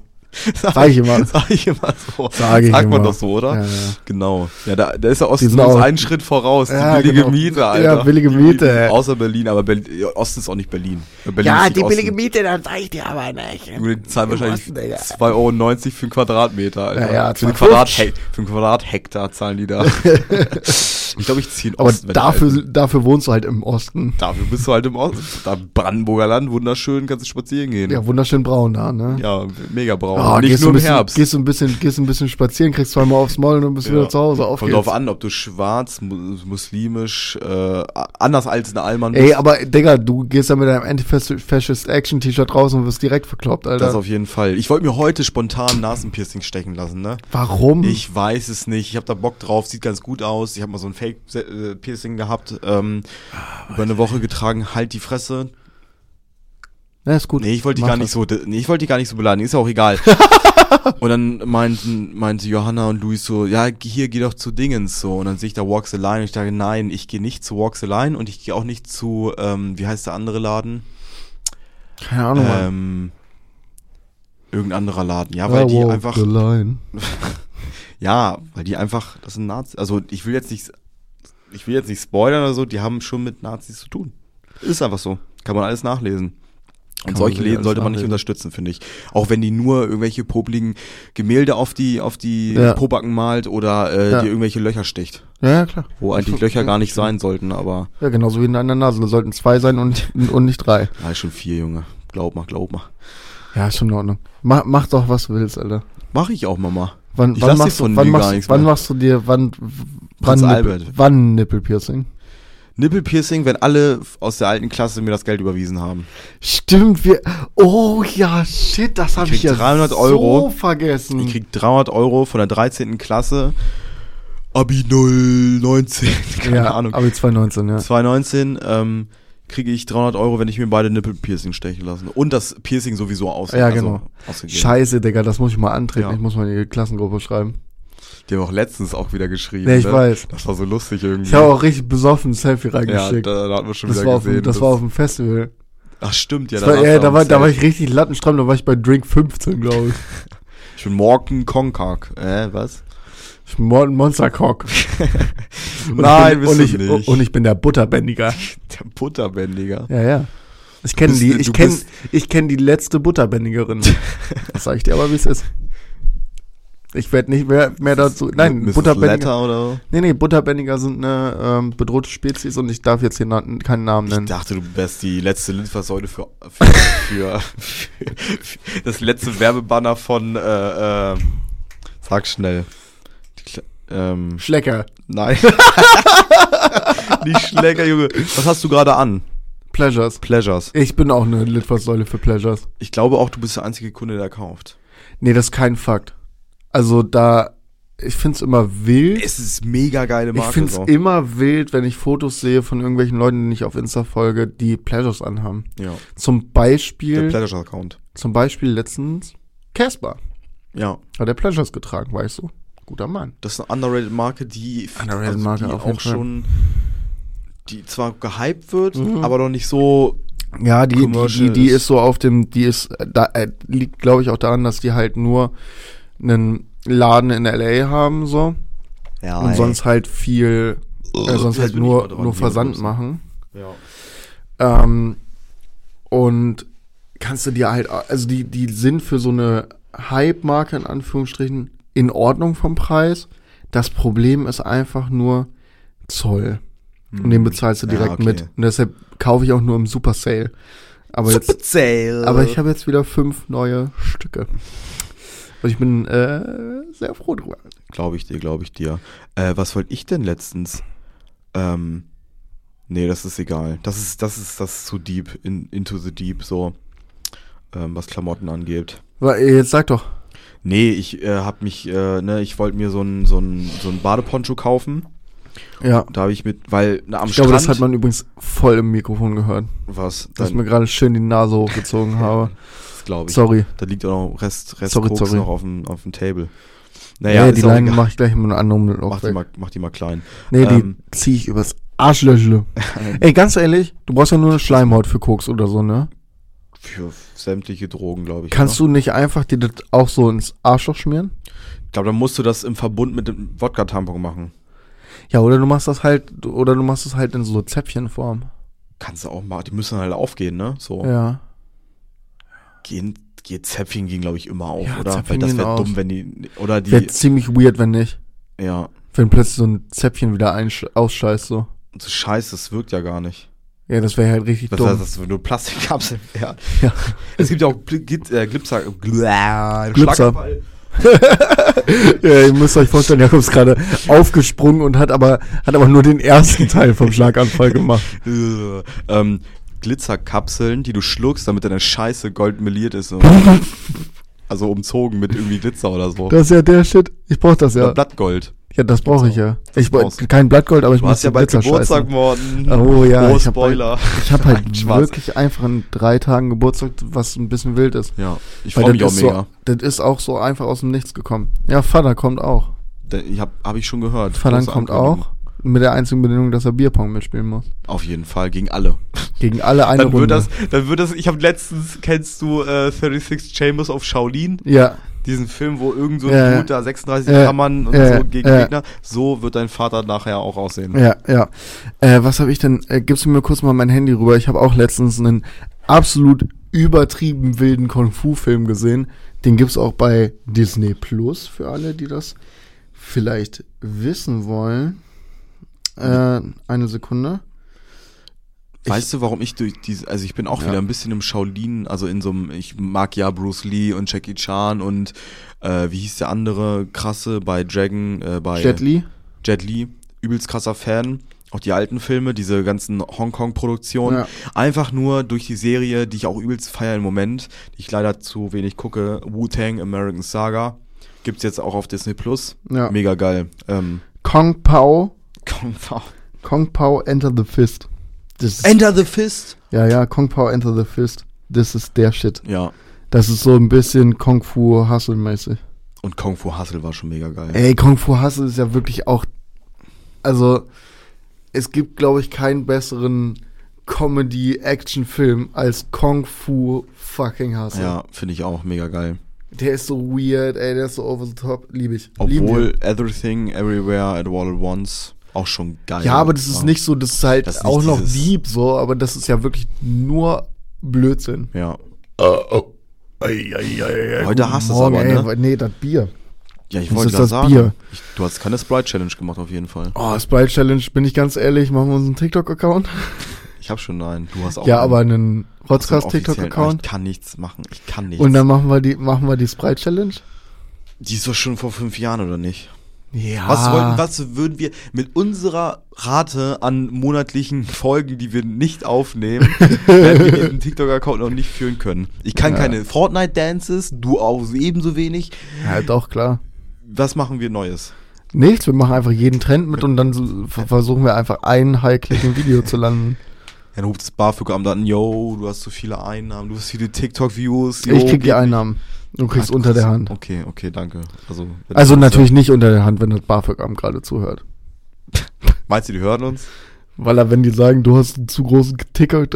Sag ich immer. Sag ich immer so. Sag ich Sagt man immer. doch so, oder? Ja, ja. Genau. Ja, da, da ist der Osten uns einen Schritt voraus. Ja, die billige genau. Miete, Alter. Ja, billige Miete. Außer Berlin, aber Berlin, Osten ist auch nicht Berlin. Berlin Ja, die billige Osten. Miete, dann sag ich dir aber nicht. Die zahlen wahrscheinlich Osten, Digga. 2,90 Euro für einen Quadratmeter, Alter. Ja, ja, für, einen 2,50. Quadrathek für einen Quadrathektar zahlen die da. ich glaube, ich ziehe in Aber Osten. wenn dafür, ich alt bin. dafür wohnst du halt im Osten. dafür bist du halt im Osten. Da Brandenburger Land, wunderschön, kannst du spazieren gehen. Ja, wunderschön braun da, ne? Ja, mega braun. Ah, nicht gehst nur im ein bisschen, Herbst. Gehst du ein bisschen, gehst ein bisschen spazieren, kriegst zweimal aufs Maul und dann bist du wieder zu Hause. Auf Kommt geht's. drauf an, ob du schwarz, mu- muslimisch, äh, anders als eine Allmann bist. Ey, aber Digga, du gehst da mit deinem Anti-Fascist Action T-Shirt raus und wirst direkt verkloppt, das Alter. auf jeden Fall. Ich wollte mir heute spontan Nasenpiercing stechen lassen, ne? Warum? Ich weiß es nicht. Ich habe da Bock drauf. Sieht ganz gut aus. Ich habe mal so ein Fake-Piercing gehabt. Ähm, Ah, über eine Woche getragen. Halt die Fresse. Ja, ist gut. Nee, ich wollte die Mach gar das. nicht so. Nee, ich wollte die gar nicht so beleidigen. Ist ja auch egal. und dann meinten, meinte Johanna und Luis so, ja, hier geh doch zu Dingens so. Und dann sehe ich da Walk the Line und ich dachte, nein, ich gehe nicht zu Walk the Line und ich gehe auch nicht zu, ähm, wie heißt der andere Laden? Keine Ahnung. Ähm, irgendein anderer Laden. Ja, weil die walk einfach. Ja, weil die einfach, das sind Nazis. Also ich will jetzt nicht, ich will jetzt nicht spoilern oder so, die haben schon mit Nazis zu tun. Ist einfach so. Kann man alles nachlesen. Und Kann solche Läden sollte man nicht unterstützen, finde ich. Auch wenn die nur irgendwelche popligen Gemälde auf die, auf die Ja. Pobacken malt oder äh, Ja. die irgendwelche Löcher sticht. Ja, ja, klar. Wo eigentlich Löcher gar nicht sein sollten, aber Ja, genauso wie in deiner Nase. Da sollten zwei sein und, und nicht drei. ja, ist schon vier, Junge. Glaub mal, glaub mal. Ja, ist schon in Ordnung. Mach, mach doch, was du willst, Alter. Mach ich auch, Mama. Wann, Ich wann, dir machst, von du, wann, machst, wann machst du dir, wann, wann. Nippel, wann Nippelpiercing? Nippelpiercing, wenn alle aus der alten Klasse mir das Geld überwiesen haben. Stimmt, wir, oh ja, shit, das habe krieg ich ja 300 so Euro. vergessen. Ich krieg 300 Euro von der 13. Klasse. Abi 019, keine ja, Ahnung. Aber 2019, ja. 2019 ähm, kriege ich 300 Euro, wenn ich mir beide Nippelpiercing stechen lasse. Und das Piercing sowieso aus. Ja, genau. ausgegeben. Scheiße, Digga, das muss ich mal antreten. Ja. Ich muss mal in die Klassengruppe schreiben. Die haben auch letztens auch wieder geschrieben. Ja, ich ne? weiß. Das war so lustig irgendwie. Ich habe auch richtig besoffen ein Selfie ja, reingeschickt. da, da hatten wir schon das wieder war auf, dem- gesehen. das war auf dem Festival. Ach stimmt, ja. Das war, ja, da, war, da war ich richtig lattenstramm, da war ich bei Drink 15, glaube ich. Ich bin Morgan Konkak. Äh, was? Ich bin Mon Monstercock. Und Nein, bist und du ich, nicht. und ich bin der Butterbändiger. Der Butterbändiger. Ja, ja. Ich kenne die, ich kenne, ich kenne die letzte Butterbändigerin. Das sage ich dir aber, wie es ist. Ich werde nicht mehr, mehr dazu. Nein, Mrs. Butterbändiger. Oder? Nee, nee, Butterbändiger sind eine ähm, bedrohte Spezies und ich darf jetzt hier na, keinen Namen Ich nennen. dachte, du wärst die letzte Litfaßsäule für, für, für, für, das letzte Werbebanner von, äh, äh, sag schnell. Die ähm, Schlecker. nein. Nicht Schläger, Junge. Was hast du gerade an? Pleasures. Pleasures. Ich bin auch eine Litfaßsäule für Pleasures. Ich glaube auch, du bist der einzige Kunde, der kauft. Nee, das ist kein Fakt. Also da, ich find's immer wild. Es ist mega geile ich Marke. find's so. immer wild, wenn ich Fotos sehe von irgendwelchen Leuten, denen ich auf Insta folge, die Pleasures anhaben. Ja, Zum der Beispiel, Pleasures-Account. zum Beispiel letztens Casper. Ja, Hat der Pleasures getragen, weißt du? Guter Mann. das ist eine underrated Marke, die, Underrated Marke, die auch schon, die zwar gehypt wird, Mhm. aber noch nicht so Ja, die, die, die, ist so auf dem, die ist, äh, da, äh, liegt glaube ich auch daran, dass die halt nur einen Laden in LA haben, so. Ja, und sonst halt viel, äh, sonst Jetzt halt nur, dran, nur Versand machen. Ja. Ähm, und kannst du dir halt, also die, die sind für so eine Hype-Marke in Anführungsstrichen in Ordnung vom Preis. Das Problem ist einfach nur Zoll. Und den bezahlst du Hm. Ja, direkt okay. mit. Und deshalb kaufe ich auch nur im Super Sale. Aber jetzt, Super Sale. aber ich habe jetzt wieder fünf neue Stücke. Und ich bin äh, sehr froh drüber. Glaube ich dir, glaube ich dir. Äh, was wollte ich denn letztens? Ähm, nee, das ist egal. Das ist, das ist, das ist zu deep, in, into the deep, so, ähm, was Klamotten angeht. Jetzt sag doch. Nee, ich äh, hab mich, äh, ne, ich wollte mir so ein, so ein, so ein Badeponcho kaufen. Ja. Da habe ich mit, weil na, am Ich glaube, Strand. das hat man übrigens voll im Mikrofon gehört. was? Dass ich mir gerade schön die Nase hochgezogen habe. Glaube ich. Sorry. Da liegt auch noch Rest, Rest Sorry, Koks sorry. noch auf dem, auf dem Table. Naja, Naja, die ist auch Leine egal. mache ich gleich mit einem anderen auch Mach die, mal, mach die mal klein. Nee, die ähm, zieh ich übers Arschlöchle. Ey, ganz ehrlich, du brauchst ja nur eine Schleimhaut für Koks oder so, ne? Für sämtliche Drogen, glaube ich. Kannst du nicht einfach dir das auch so ins Arschloch schmieren? Ich glaube, dann musst du das im Verbund mit dem Wodka-Tampon machen. Ja, oder du machst das halt, oder du machst es halt in so Zäpfchenform. Kannst du auch machen. Die müssen halt aufgehen, ne? So. Ja. Gehen, geht Zäpfchen gehen, glaube ich, immer auf, Ja, oder? Zäpfchen Weil das wäre dumm, wenn die. Oder die. Wäre ziemlich weird, wenn nicht. Ja. Wenn plötzlich so ein Zäpfchen wieder ausscheißt, so. So scheiße, das wirkt ja gar nicht. Ja, das wäre halt richtig Was dumm. heißt das, wenn du Plastikkapseln ja. Ja. Es gibt ja auch Gl- Gl- äh, Glipser. Glipser. Ja, ihr müsst euch vorstellen, Jakob ist gerade aufgesprungen und hat aber, hat aber nur den ersten Teil vom Schlaganfall gemacht. Äh, ähm, Glitzerkapseln, die du schluckst, damit deine Scheiße goldmeliert ist. So. also umzogen mit irgendwie Glitzer oder so. Das ist ja der Shit. Ich brauch das Oder ja. Blattgold. Ja, das brauche ich ja. Ich brauchst brauche kein Blattgold, aber ich muss ja bald Geburtstag morgen. Oh ja, Oh, ich hab Spoiler. Ich habe halt Nein, Spaß. wirklich einfach in drei Tagen Geburtstag, was ein bisschen wild ist. Ja, ich freue mich das auch mega. So, das ist auch so einfach aus dem Nichts gekommen. Ja, Vater kommt auch. Ich hab, hab ich schon gehört. Vater kommt auch. Mit der einzigen Bedingung, dass er Bierpong mitspielen muss. Auf jeden Fall, gegen alle. Gegen alle eine dann Runde. wird das, dann wird das, ich habe letztens, kennst du äh, 36 Chambers of Shaolin? ja, Diesen Film, wo irgend so ein Ja, da 36 Ja, Kammern und ja, so gegen ja. Gegner. So wird dein Vater nachher auch aussehen. ja, ja. Äh, was habe ich denn? Äh, gibst du mir kurz mal mein Handy rüber? Ich habe auch letztens einen absolut übertrieben wilden Kung-Fu-Film gesehen. Den gibt's auch bei Disney Plus für alle, die das vielleicht wissen wollen. Äh, eine Sekunde. Weißt du, warum ich durch diese, also ich bin auch Ja. wieder ein bisschen im Shaolin, also in so einem, ich mag ja Bruce Lee und Jackie Chan und äh, wie hieß der andere krasse bei Dragon, äh, bei Jet Li? Jet Li, übelst krasser Fan. Auch die alten Filme, diese ganzen Hongkong-Produktionen. Ja. Einfach nur durch die Serie, die ich auch übelst feiere im Moment, die ich leider zu wenig gucke, Wu-Tang American Saga. Gibt's jetzt auch auf Disney Plus. Ja. Mega geil. Ähm, Kong Pao. Kong Pao. Kong Pao Enter the Fist. Das ist, Enter the Fist. ja, ja, Kong Pao Enter the Fist. Das ist der Shit. Ja. Das ist so ein bisschen Kung Fu Hustle mäßig. Und Kung Fu Hustle war schon mega geil. Ey, Kung Fu Hustle ist ja wirklich auch. Also, es gibt, glaube ich, keinen besseren Comedy-Action-Film als Kung Fu fucking Hustle. Ja, finde ich auch mega geil. Der ist so weird, ey, der ist so over the top. Liebe ich. Obwohl Everything, Everywhere, at All at Once auch schon geil. Ja, aber das ist nicht so, das ist halt Das ist auch noch deep so, aber das ist ja wirklich nur Blödsinn. Ja. oh. Ei, ei, ei, ei, Heute guten hast du's Morgen, aber, ey, ne? Nee, das Bier. Ja, ich Das wollte gerade das sagen. Bier. Ich, du hast keine Sprite-Challenge gemacht auf jeden Fall. Oh, Sprite Challenge, bin ich ganz ehrlich, machen wir uns einen TikTok-Account? Ich habe schon einen. Du hast auch Ja, einen. aber einen Hast du einen Rotzcast offiziellen? Aber TikTok-Account. Ich kann nichts machen. Ich kann nichts. Und dann machen wir die, machen wir die Sprite Challenge? Die ist doch schon vor fünf Jahren, oder nicht? Ja. Was wollten, was würden wir mit unserer Rate an monatlichen Folgen, die wir nicht aufnehmen, werden wir diesen TikTok-Account noch nicht führen können. Ich kann Ja. keine Fortnite-Dances, du auch ebenso wenig. Ja, doch, klar. Was machen wir Neues? Nichts, wir machen einfach jeden Trend mit und dann so, ver- versuchen wir einfach ein High-Click-Video zu landen. Dann ruft das BAföG-Amt an, yo, du hast so viele Einnahmen, du hast viele TikTok-Views. Ich krieg die Einnahmen. Du kriegst Ach, unter der. Hand. Okay, okay, danke. Also, Also natürlich nicht unter der Hand, wenn das BAföG-Amt gerade zuhört. Meinst du, die hören uns? Weil er, wenn die sagen, du hast einen zu großen TikTok-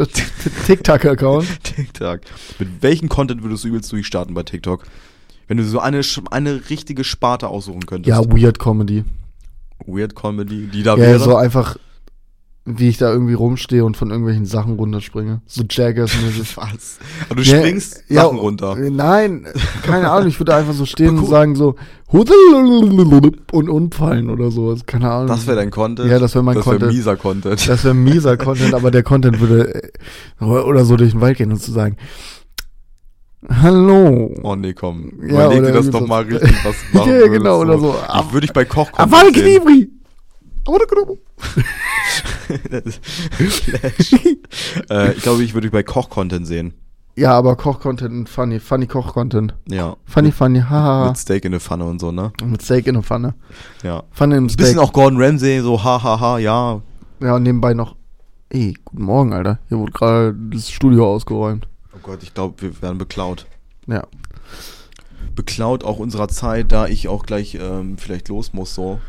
TikTok-Account. TikTok. Mit welchem Content würdest du übelst durchstarten bei TikTok? Wenn du so eine, eine richtige Sparte aussuchen könntest. ja, Weird Comedy. Weird Comedy, die da Ja, wäre. so einfach, wie ich da irgendwie rumstehe und von irgendwelchen Sachen runterspringe. So Jackass-mäßig. Was? Aber du Ja, springst ja, Sachen runter. Nein, keine Ahnung, ich würde einfach so stehen Aber und sagen so und umfallen oder sowas. Keine Ahnung. Das wäre dein Content. Ja, das wäre mein das Content. mieser Content. Das wäre mieser Content, aber der Content würde äh, oder so durch den Wald gehen und zu sagen, Hallo. Oh nee, komm. Ja, Überleg dir das doch so- mal richtig, was machen Ja, genau, oder so. Ich würde dich bei Koch Aval sehen. Knibri. Äh, ich glaube, ich würde dich bei Koch-Content sehen. Ja, aber Koch-Content und funny, funny Koch-Content. Ja. Funny, funny, haha. Mit Steak in der Pfanne und so, ne? Mit Steak in der Pfanne. Ja. Pfanne im Steak. bisschen auch Gordon Ramsay, so hahaha, ja. Ja, und nebenbei noch. Ey, guten Morgen, Alter. Hier wurde gerade das Studio ausgeräumt. Oh Gott, ich glaube, wir werden beklaut. Ja. Beklaut auch unserer Zeit, da ich auch gleich ähm, vielleicht los muss, so.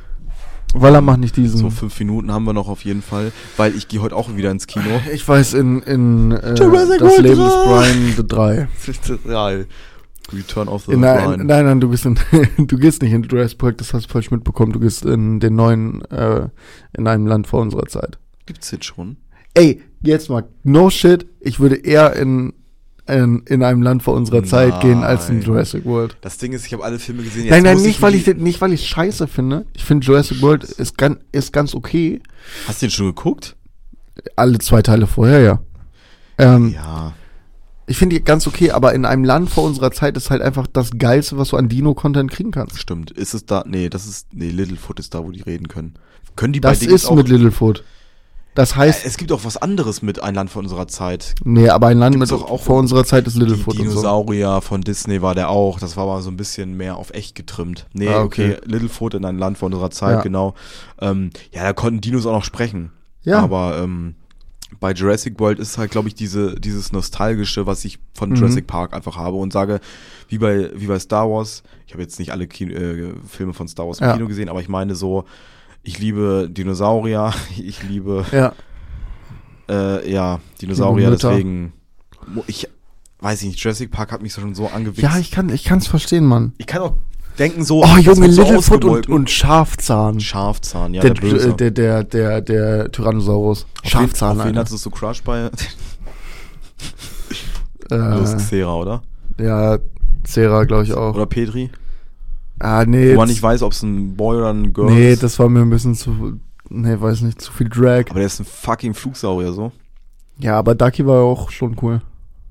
Weil er macht nicht diesen. So fünf Minuten haben wir noch auf jeden Fall, weil ich gehe heute auch wieder ins Kino. ich weiß, in, in äh, Jurassic das World Leben des 3. Brian the 3. ja, Return of the In, nein, Brian. nein, nein, du gehst in, du gehst nicht in Jurassic Park, das hast du falsch mitbekommen. Du gehst in den neuen, äh, in einem Land vor unserer Zeit. Gibt's jetzt schon? Ey, jetzt mal, no shit, ich würde eher in, in, in einem Land vor unserer Zeit gehen als in Nein. Jurassic World. Das Ding ist, ich habe alle Filme gesehen. nein, nein, muss nicht, weil ich die- den, nicht, weil ich scheiße finde. Ich finde Jurassic World ist ganz, ist ganz okay. Hast du den schon geguckt? Alle zwei Teile vorher, ja. Ähm, Ja. Ich finde die ganz okay, aber in einem Land vor unserer Zeit ist halt einfach das Geilste, was du an Dino-Content kriegen kannst. Stimmt. Ist es da? Nee, das ist. Nee, Littlefoot ist da, wo die reden können. Können die Das bei Dings ist mit Littlefoot. Das heißt, Äh, Es gibt auch was anderes mit Ein Land von unserer Zeit. nee, aber ein Land gibt's mit doch auch- vor unserer Zeit ist Die Littlefoot und so. Dinosaurier von Disney war der auch. Das war aber so ein bisschen mehr auf echt getrimmt. Nee, Ah, okay. okay. Littlefoot in ein Land von unserer Zeit, Ja. genau. Ähm, ja, da konnten Dinos auch noch sprechen. Ja. Aber ähm, bei Jurassic World ist halt, glaube ich, diese, dieses Nostalgische, was ich von Mhm. Jurassic Park einfach habe und sage, wie bei, wie bei Star Wars, ich habe jetzt nicht alle Kino, äh, Filme von Star Wars im Ja. Kino gesehen, aber ich meine so, ich liebe Dinosaurier, ich liebe Ja. äh, ja, Dinosaurier, Mütter. deswegen. Ich weiß ich nicht, Jurassic Park hat mich schon so angewichst. Ja, ich kann, ich kann's verstehen, Mann. ich kann auch denken so. Oh, das Junge, so Littlefoot und, und Schafzahn. Schafzahn, ja, der, der, äh, der, der, der, der Tyrannosaurus. Auf wen- Schafzahn, Auf wen hattest du Crush bei? Äh, Xera, oder? ja, Sarah, glaube ich auch. Oder Petri? Ah, nee. Wo man nicht weiß, ob es ein Boy oder ein Girl Nee, ist. das war mir ein bisschen zu. Nee, weiß nicht, zu viel Drag. Aber der ist ein fucking Flugsaurier, so. Ja, aber Ducky war auch schon cool.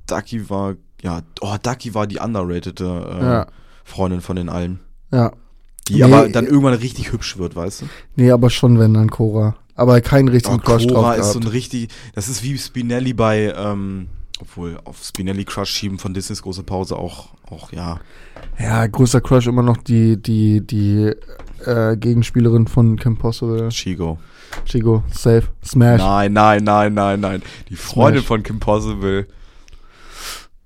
Ducky war, ja, oh, Ducky war die underratede äh, Ja. Freundin von den allen. Ja. Die Nee, aber dann äh, irgendwann richtig hübsch wird, weißt du? Nee, aber schon, wenn dann Cora. Aber keinen richtigen Oh, Crush Cora drauf ist so ein gehabt. richtig, das ist wie Spinelli bei, ähm, obwohl auf Spinelli Crush schieben von Disneys große Pause auch, auch ja. Ja, größter Crush immer noch die, die, die äh, Gegenspielerin von Kim Possible. Chigo. Chigo, safe, Smash. Nein, nein, nein, nein, nein. Die Freundin Smash. von Kim Possible.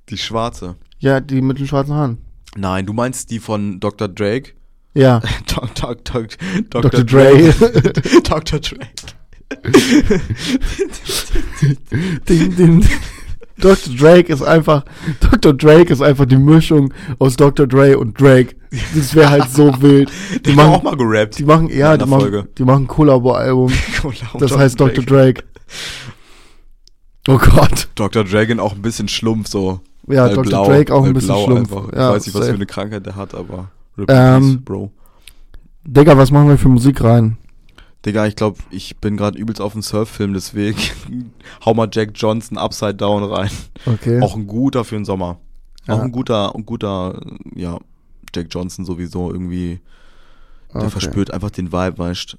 Die schwarze. Ja, die mit den schwarzen Haaren. Nein, du meinst die von Dr. Drake? Ja, Doc, Doc, Doc, Dr. Dre. Dr. Drake. den, den, Dr. Drake ist einfach, Dr. Drake ist einfach die Mischung aus Dr. Dre und Drake. Das wäre halt so wild. Die Die haben auch machen, mal gerappt. die machen, ja, die machen, die machen ein Kollabo-Album. Das heißt Dr. Drake. Oh Gott. Dr. Dragon auch ein bisschen schlumpf so. Ja, Dr. blau, Drake auch ein bisschen blau schlumpf. Einfach. Ja, ich weiß nicht, was safe. für eine Krankheit der hat, aber Ähm, Bro. Digga, was machen wir für Musik rein? Digga, ich glaube, ich bin gerade übelst auf dem Surffilm, deswegen hau mal Jack Johnson Upside Down rein. Okay. Auch ein guter für den Sommer. Auch Ja. ein guter, ein guter, ja, Jack Johnson sowieso irgendwie. Der Okay. verspürt einfach den Vibe, weißt du.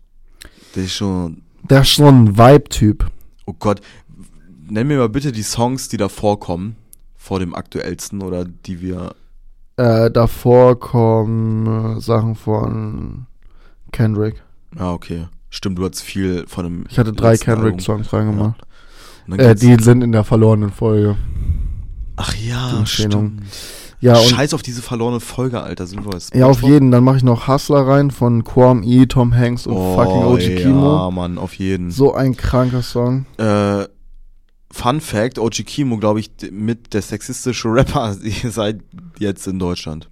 Der ist schon, Der ist schon ein Vibe-Typ. oh Gott. Nenn mir mal bitte die Songs, die da vorkommen. Vor dem aktuellsten oder die wir. Äh, davor kommen äh, Sachen von Kendrick. Ah, okay. Stimmt, du hast viel von dem. Ich hatte drei. Kendrick-Songs reingemacht. Dann Äh, die sind in der verlorenen Folge. Ach ja, stimmt. Ja, Scheiß auf diese verlorene Folge, Alter. Sind wir jetzt ja, auf jeden. Dann mache ich noch Hustler rein von Quam E, Tom Hanks und fucking OG Ja, Kimo. Mann, auf jeden. So ein kranker Song. Äh, Fun Fact, OG Kimo, glaube ich, mit der sexistische Rapper seit jetzt in Deutschland.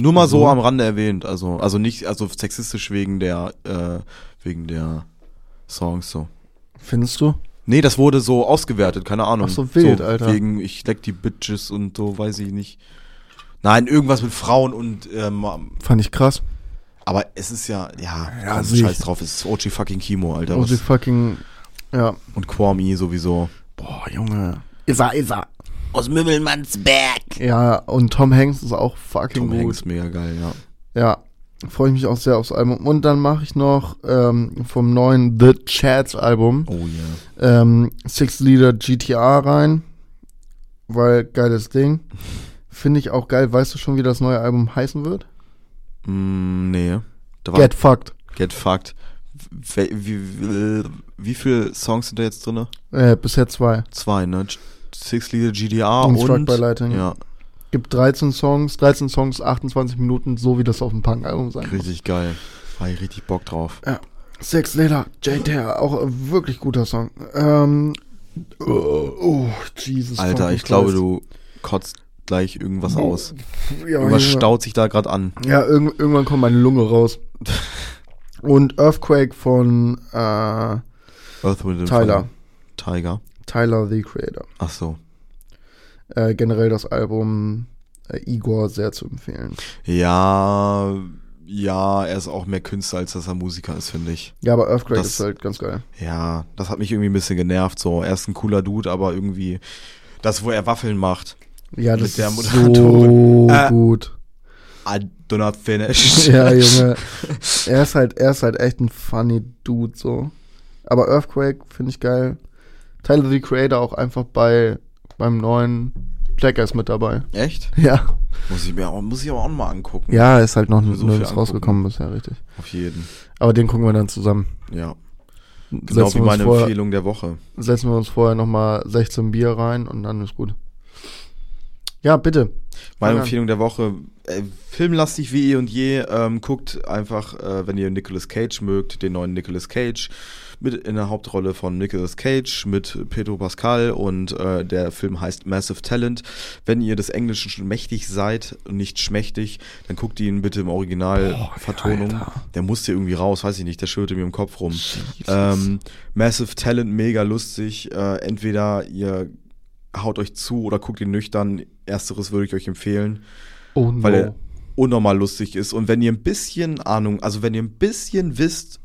Nur mal so Mhm. am Rande erwähnt, also also nicht also sexistisch wegen der äh, wegen der Songs so. Findest du? Nee, das wurde so ausgewertet, keine Ahnung. Ach so, wild, Alter. Wegen ich leck die Bitches und so, weiß ich nicht. Nein, irgendwas mit Frauen und ähm, Fand ich krass. aber es ist ja ja, Ja, komm, scheiß drauf, es ist OG fucking Kimo, Alter. OG Was, fucking. Ja. und Kwame sowieso. Boah, Junge. Ist er. Aus Mümmelmannsberg. Ja, und Tom Hanks ist auch fucking Tom gut. Hanks mega geil, ja. Ja, freue ich mich auch sehr aufs Album. Und dann mache ich noch ähm, vom neuen The Chats Album Oh yeah. ähm, Six Leader GTA rein, weil geiles Ding. Finde ich auch geil. Weißt du schon, wie das neue Album heißen wird? Mm, nee. Da war Get Fucked. Get Fucked. Wie, wie, wie, wie viele Songs sind da jetzt drin? Äh, bisher zwei. Zwei, ne? Six Leader GDA Und und. By Lightning. Ja, Gibt 13 Songs, 13 Songs, 28 Minuten, so wie das auf dem Punk-Album sein muss. richtig geil. War ich richtig Bock drauf. Six Leader, GTA, auch ein wirklich guter Song. Ähm, oh, oh, Jesus. Alter, ich glaube, du kotzt gleich irgendwas aus. Ja, Irgendwas Junge. staut sich da gerade an. Ja, irg irgendwann kommt meine Lunge raus. Und Earthquake von äh, Earth, Tyler. Tiger. Tyler, the Creator. Ach so. Äh, generell das Album äh, Igor sehr zu empfehlen. Ja, ja, er ist auch mehr Künstler, als dass er Musiker ist, finde ich. Ja, aber Earthquake Das- ist halt ganz geil. Ja, das hat mich irgendwie ein bisschen genervt. So, er ist ein cooler Dude, aber irgendwie das, wo er Waffeln macht. Ja, Mit das der ist Moderatorin. so Äh. gut. I do not finish. ja, Junge. Er ist halt, er ist halt echt ein funny Dude so. Aber Earthquake finde ich geil. Tyler the Creator auch einfach bei beim neuen Jackass mit dabei. Echt? Ja. Muss ich mir auch, muss ich aber auch mal angucken. Ja, ist halt noch So nirgends rausgekommen bisher, richtig. Auf jeden. Aber den gucken wir dann zusammen. Ja. Genau setzen, wie meine vorher, Empfehlung der Woche. setzen wir uns vorher nochmal 16 Bier rein und dann ist gut. Ja, bitte. Meine Fang an. Empfehlung der Woche, äh, filmlastig wie eh und je, ähm, guckt einfach, äh, wenn ihr Nicolas Cage mögt, den neuen Nicolas Cage mit in der Hauptrolle von Nicolas Cage mit Pedro Pascal und äh, der Film heißt Massive Talent. Wenn ihr des Englischen schon mächtig seid und nicht schmächtig, dann guckt ihn bitte im Originalvertonung. Alter. Der musste irgendwie raus, weiß ich nicht, der schwirrte mir im Kopf rum. Ähm, Massive Talent, mega lustig. Äh, entweder ihr haut euch zu oder guckt ihn nüchtern. Ersteres würde ich euch empfehlen, oh no. weil er unnormal lustig ist. Und wenn ihr ein bisschen Ahnung, also wenn ihr ein bisschen wisst,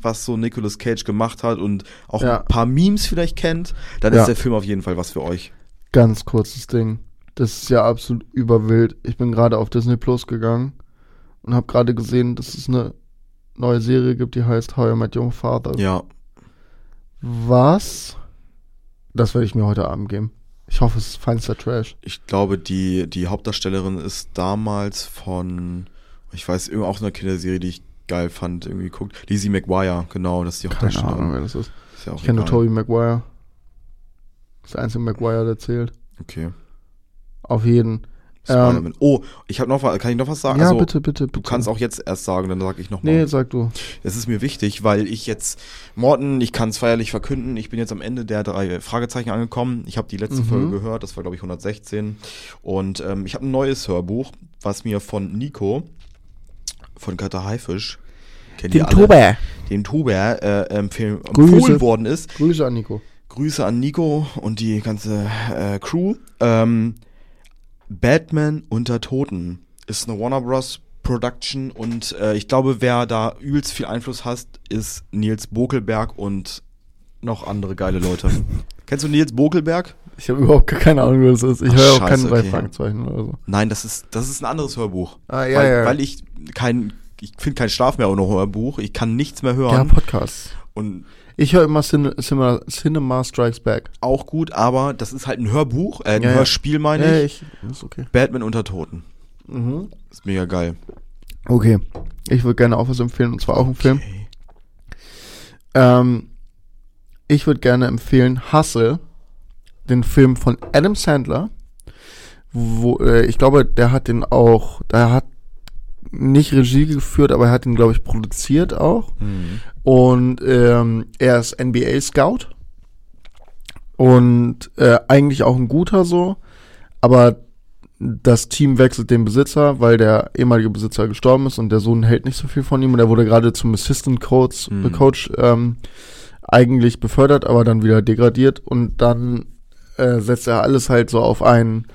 was so Nicolas Cage gemacht hat und auch Ja. ein paar Memes vielleicht kennt, dann Ja. ist der Film auf jeden Fall was für euch. Ganz kurzes Ding. Das ist ja absolut überwild. Ich bin gerade auf Disney Plus gegangen und habe gerade gesehen, dass es eine neue Serie gibt, die heißt How I Met Your Father. Ja, Was? Das werde ich mir heute Abend geben. Ich hoffe, es ist feinster Trash. ich glaube, die, die Hauptdarstellerin ist damals von, ich weiß, auch eine Kinderserie, die ich geil fand, irgendwie geguckt. Lizzie McGuire, genau, das ist die Keine Ahnung, Hauptdarstellerin. wer das ist. Ist ja Ich kenne nur. Tobey Maguire. Das ist der einzige Maguire, der zählt. Okay. Auf jeden. Spider-Man. oh, ich habe noch was, kann ich noch was sagen? ja, also, bitte, bitte, bitte. Du kannst auch jetzt erst sagen, dann sage ich nochmal. Nee, sag du. Es ist mir wichtig, weil ich jetzt, Morten, ich kann es feierlich verkünden, ich bin jetzt am Ende der drei Fragezeichen angekommen. Ich habe die letzte Mhm. Folge gehört, das war glaube ich 116. Und ähm, ich habe ein neues Hörbuch, was mir von Nico, von Kater Haifisch, kennt ihr alle, dem Tuber, äh, empfehlen, Grüße. empfohlen worden ist. Grüße an Nico. Grüße an Nico und die ganze äh, Crew. Ähm, Batman unter Toten ist eine Warner Bros. Production und äh, ich glaube, wer da übelst viel Einfluss hat, ist Nils Bokelberg und noch andere geile Leute. Kennst du Nils Bokelberg? Ich habe überhaupt keine Ahnung, was das ist. Ich höre auch keine drei okay. Fragezeichen oder so. Nein, das ist, das ist ein anderes Hörbuch. Ah, ja, weil, ja. weil ich kein, ich finde keinen Schlaf mehr ohne Hörbuch. Ich kann nichts mehr hören. Ja, Podcast. und Ich höre immer Cine, Cinema, Cinema Strikes Back. auch gut, aber das ist halt ein Hörbuch, äh, ein Ja, ja. Hörspiel meine Ja, ich. ich. Ist okay. Batman unter Toten. Mhm. Ist mega geil. Okay. Ich würde gerne auch was empfehlen, und zwar auch einen Film. Okay. Ähm, ich würde gerne empfehlen Hustle, den Film von Adam Sandler. Wo, äh, ich glaube, der hat den auch, der hat nicht Regie geführt, aber er hat ihn, glaube ich, produziert auch. Mhm. Und ähm, er ist NBA-Scout. Und äh, eigentlich auch ein guter so. Aber das Team wechselt den Besitzer, weil der ehemalige Besitzer gestorben ist und der Sohn hält nicht so viel von ihm. Und er wurde gerade zum Assistant Coach, Mhm. Coach ähm, eigentlich befördert, aber dann wieder degradiert. Und dann äh, setzt er alles halt so auf einen,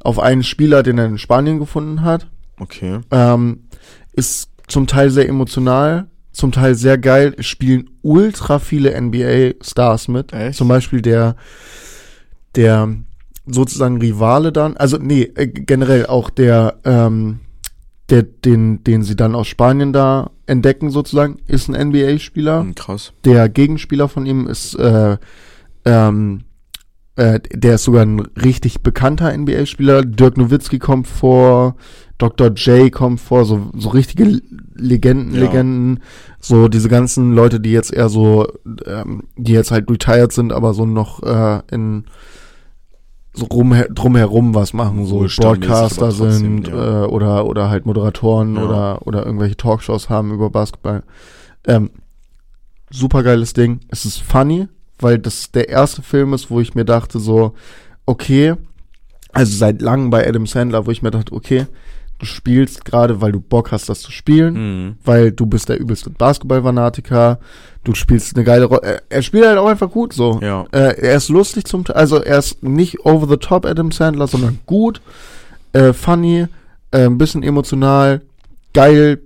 auf einen Spieler, den er in Spanien gefunden hat. Okay. Ähm, ist zum Teil sehr emotional, zum Teil sehr geil. Es spielen ultra viele NBA-Stars mit. Echt? Zum Beispiel der, der sozusagen Rivale dann, also nee, äh, generell auch der, ähm, der, den, den sie dann aus Spanien da entdecken sozusagen, ist ein NBA-Spieler. Hm, krass. Der Gegenspieler von ihm ist, äh, ähm, äh, der ist sogar ein richtig bekannter NBA-Spieler. Dirk Nowitzki kommt vor, Dr. J kommt vor, so, so richtige Legenden, Ja. Legenden. So diese ganzen Leute, die jetzt eher so, ähm, die jetzt halt retired sind, aber so noch äh, in so rum, drumherum was machen, so Ruhestand-mäßig, Broadcaster trotzdem, sind ja. äh, oder oder halt Moderatoren Ja. oder oder irgendwelche Talkshows haben über Basketball. Ähm, super geiles Ding. Es ist funny, weil das der erste Film ist, wo ich mir dachte so, okay, also seit langem bei Adam Sandler, wo ich mir dachte, okay, du spielst gerade, weil du Bock hast, das zu spielen, Mhm. weil du bist der übelste Basketball-Fanatiker, du spielst eine geile Rolle. Er, spielt halt auch einfach gut so. Ja. Äh, er ist lustig zum Teil, also er ist nicht over the top Adam Sandler, sondern gut, äh, funny, äh, ein bisschen emotional, geil.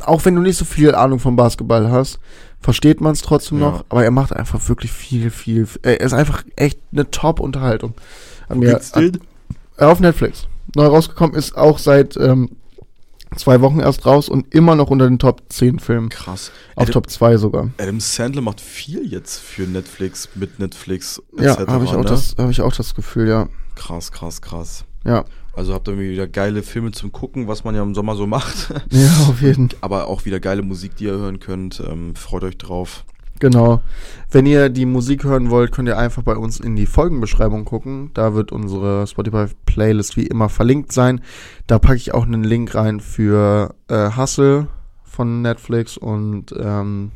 Auch wenn du nicht so viel Ahnung vom Basketball hast, versteht man es trotzdem Ja. noch. Aber er macht einfach wirklich viel, viel. Er ist einfach echt eine Top-Unterhaltung. Den? äh, auf Netflix. Neu rausgekommen ist auch seit ähm, zwei Wochen erst raus und immer noch unter den Top 10 Filmen. Krass. Auf Adam, Top 2 sogar. Adam Sandler macht viel jetzt für Netflix, mit Netflix Ja, etc., habe ich, auch ne? das habe ich auch das Gefühl, ja. Krass, krass, krass. Ja. Also habt ihr wieder geile Filme zum Gucken, was man ja im Sommer so macht. Ja, auf jeden Fall. Aber auch wieder geile Musik, die ihr hören könnt. Ähm, freut euch drauf. Genau. Wenn ihr die Musik hören wollt, könnt ihr einfach bei uns in die Folgenbeschreibung gucken. Da wird unsere Spotify-Playlist wie immer verlinkt sein. Da packe ich auch einen Link rein für äh, Hustle von Netflix und ähm,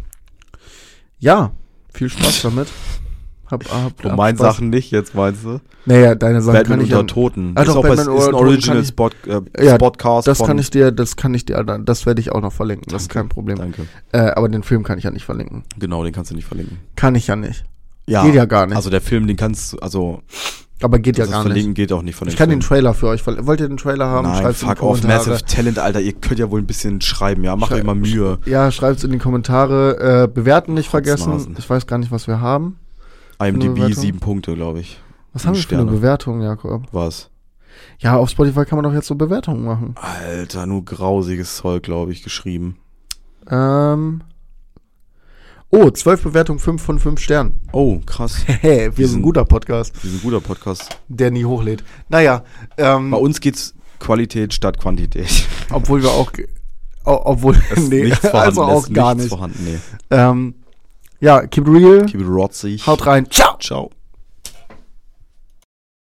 ja, viel Spaß damit. Hab, hab, Und hab meine Spaß. Sachen nicht jetzt, meinst du? Naja, deine Sachen Batman kann ich unter ja, Toten. Ah, ist doch, Batman ist ein Original Spot, äh, Ja, Podcast das kann ich dir, das kann ich dir, das werde ich auch noch verlinken. Das ist Danke. kein Problem. Danke. Äh, aber den Film kann ich ja nicht verlinken. Genau, den kannst du nicht verlinken. Kann ich ja nicht. Ja. Geht ja gar nicht. Also der Film, den kannst du, also aber geht ja gar verlinken nicht. geht auch nicht von Ich kann Film. den Trailer für euch verlinken. Wollt ihr den Trailer haben? Nein, Schreibt's fuck off. Massive Talent, Alter. Ihr könnt ja wohl ein bisschen schreiben, ja? Macht euch mal Mühe. Ja, schreibt's in die Kommentare. Äh, bewerten nicht vergessen. Ich weiß gar nicht, was wir haben. IMDb sieben Punkte, glaube ich. Was haben wir für eine. Bewertung, Jakob? Was? Ja, auf Spotify kann man doch jetzt so Bewertungen machen. Alter, nur grausiges Zeug, glaube ich, geschrieben. Ähm. Oh, 12 Bewertungen, 5 von 5 Sternen. Oh, krass. Hey, wir sind ein guter Podcast, Wir sind ein guter Podcast. der nie hochlädt. Naja, ähm, Bei uns geht's Qualität statt Quantität. obwohl wir auch, obwohl, nee, also auch gar nichts nicht. vorhanden, nee. Ähm, ja, keep it real, Keep it rotzig. haut rein, ciao! Ciao.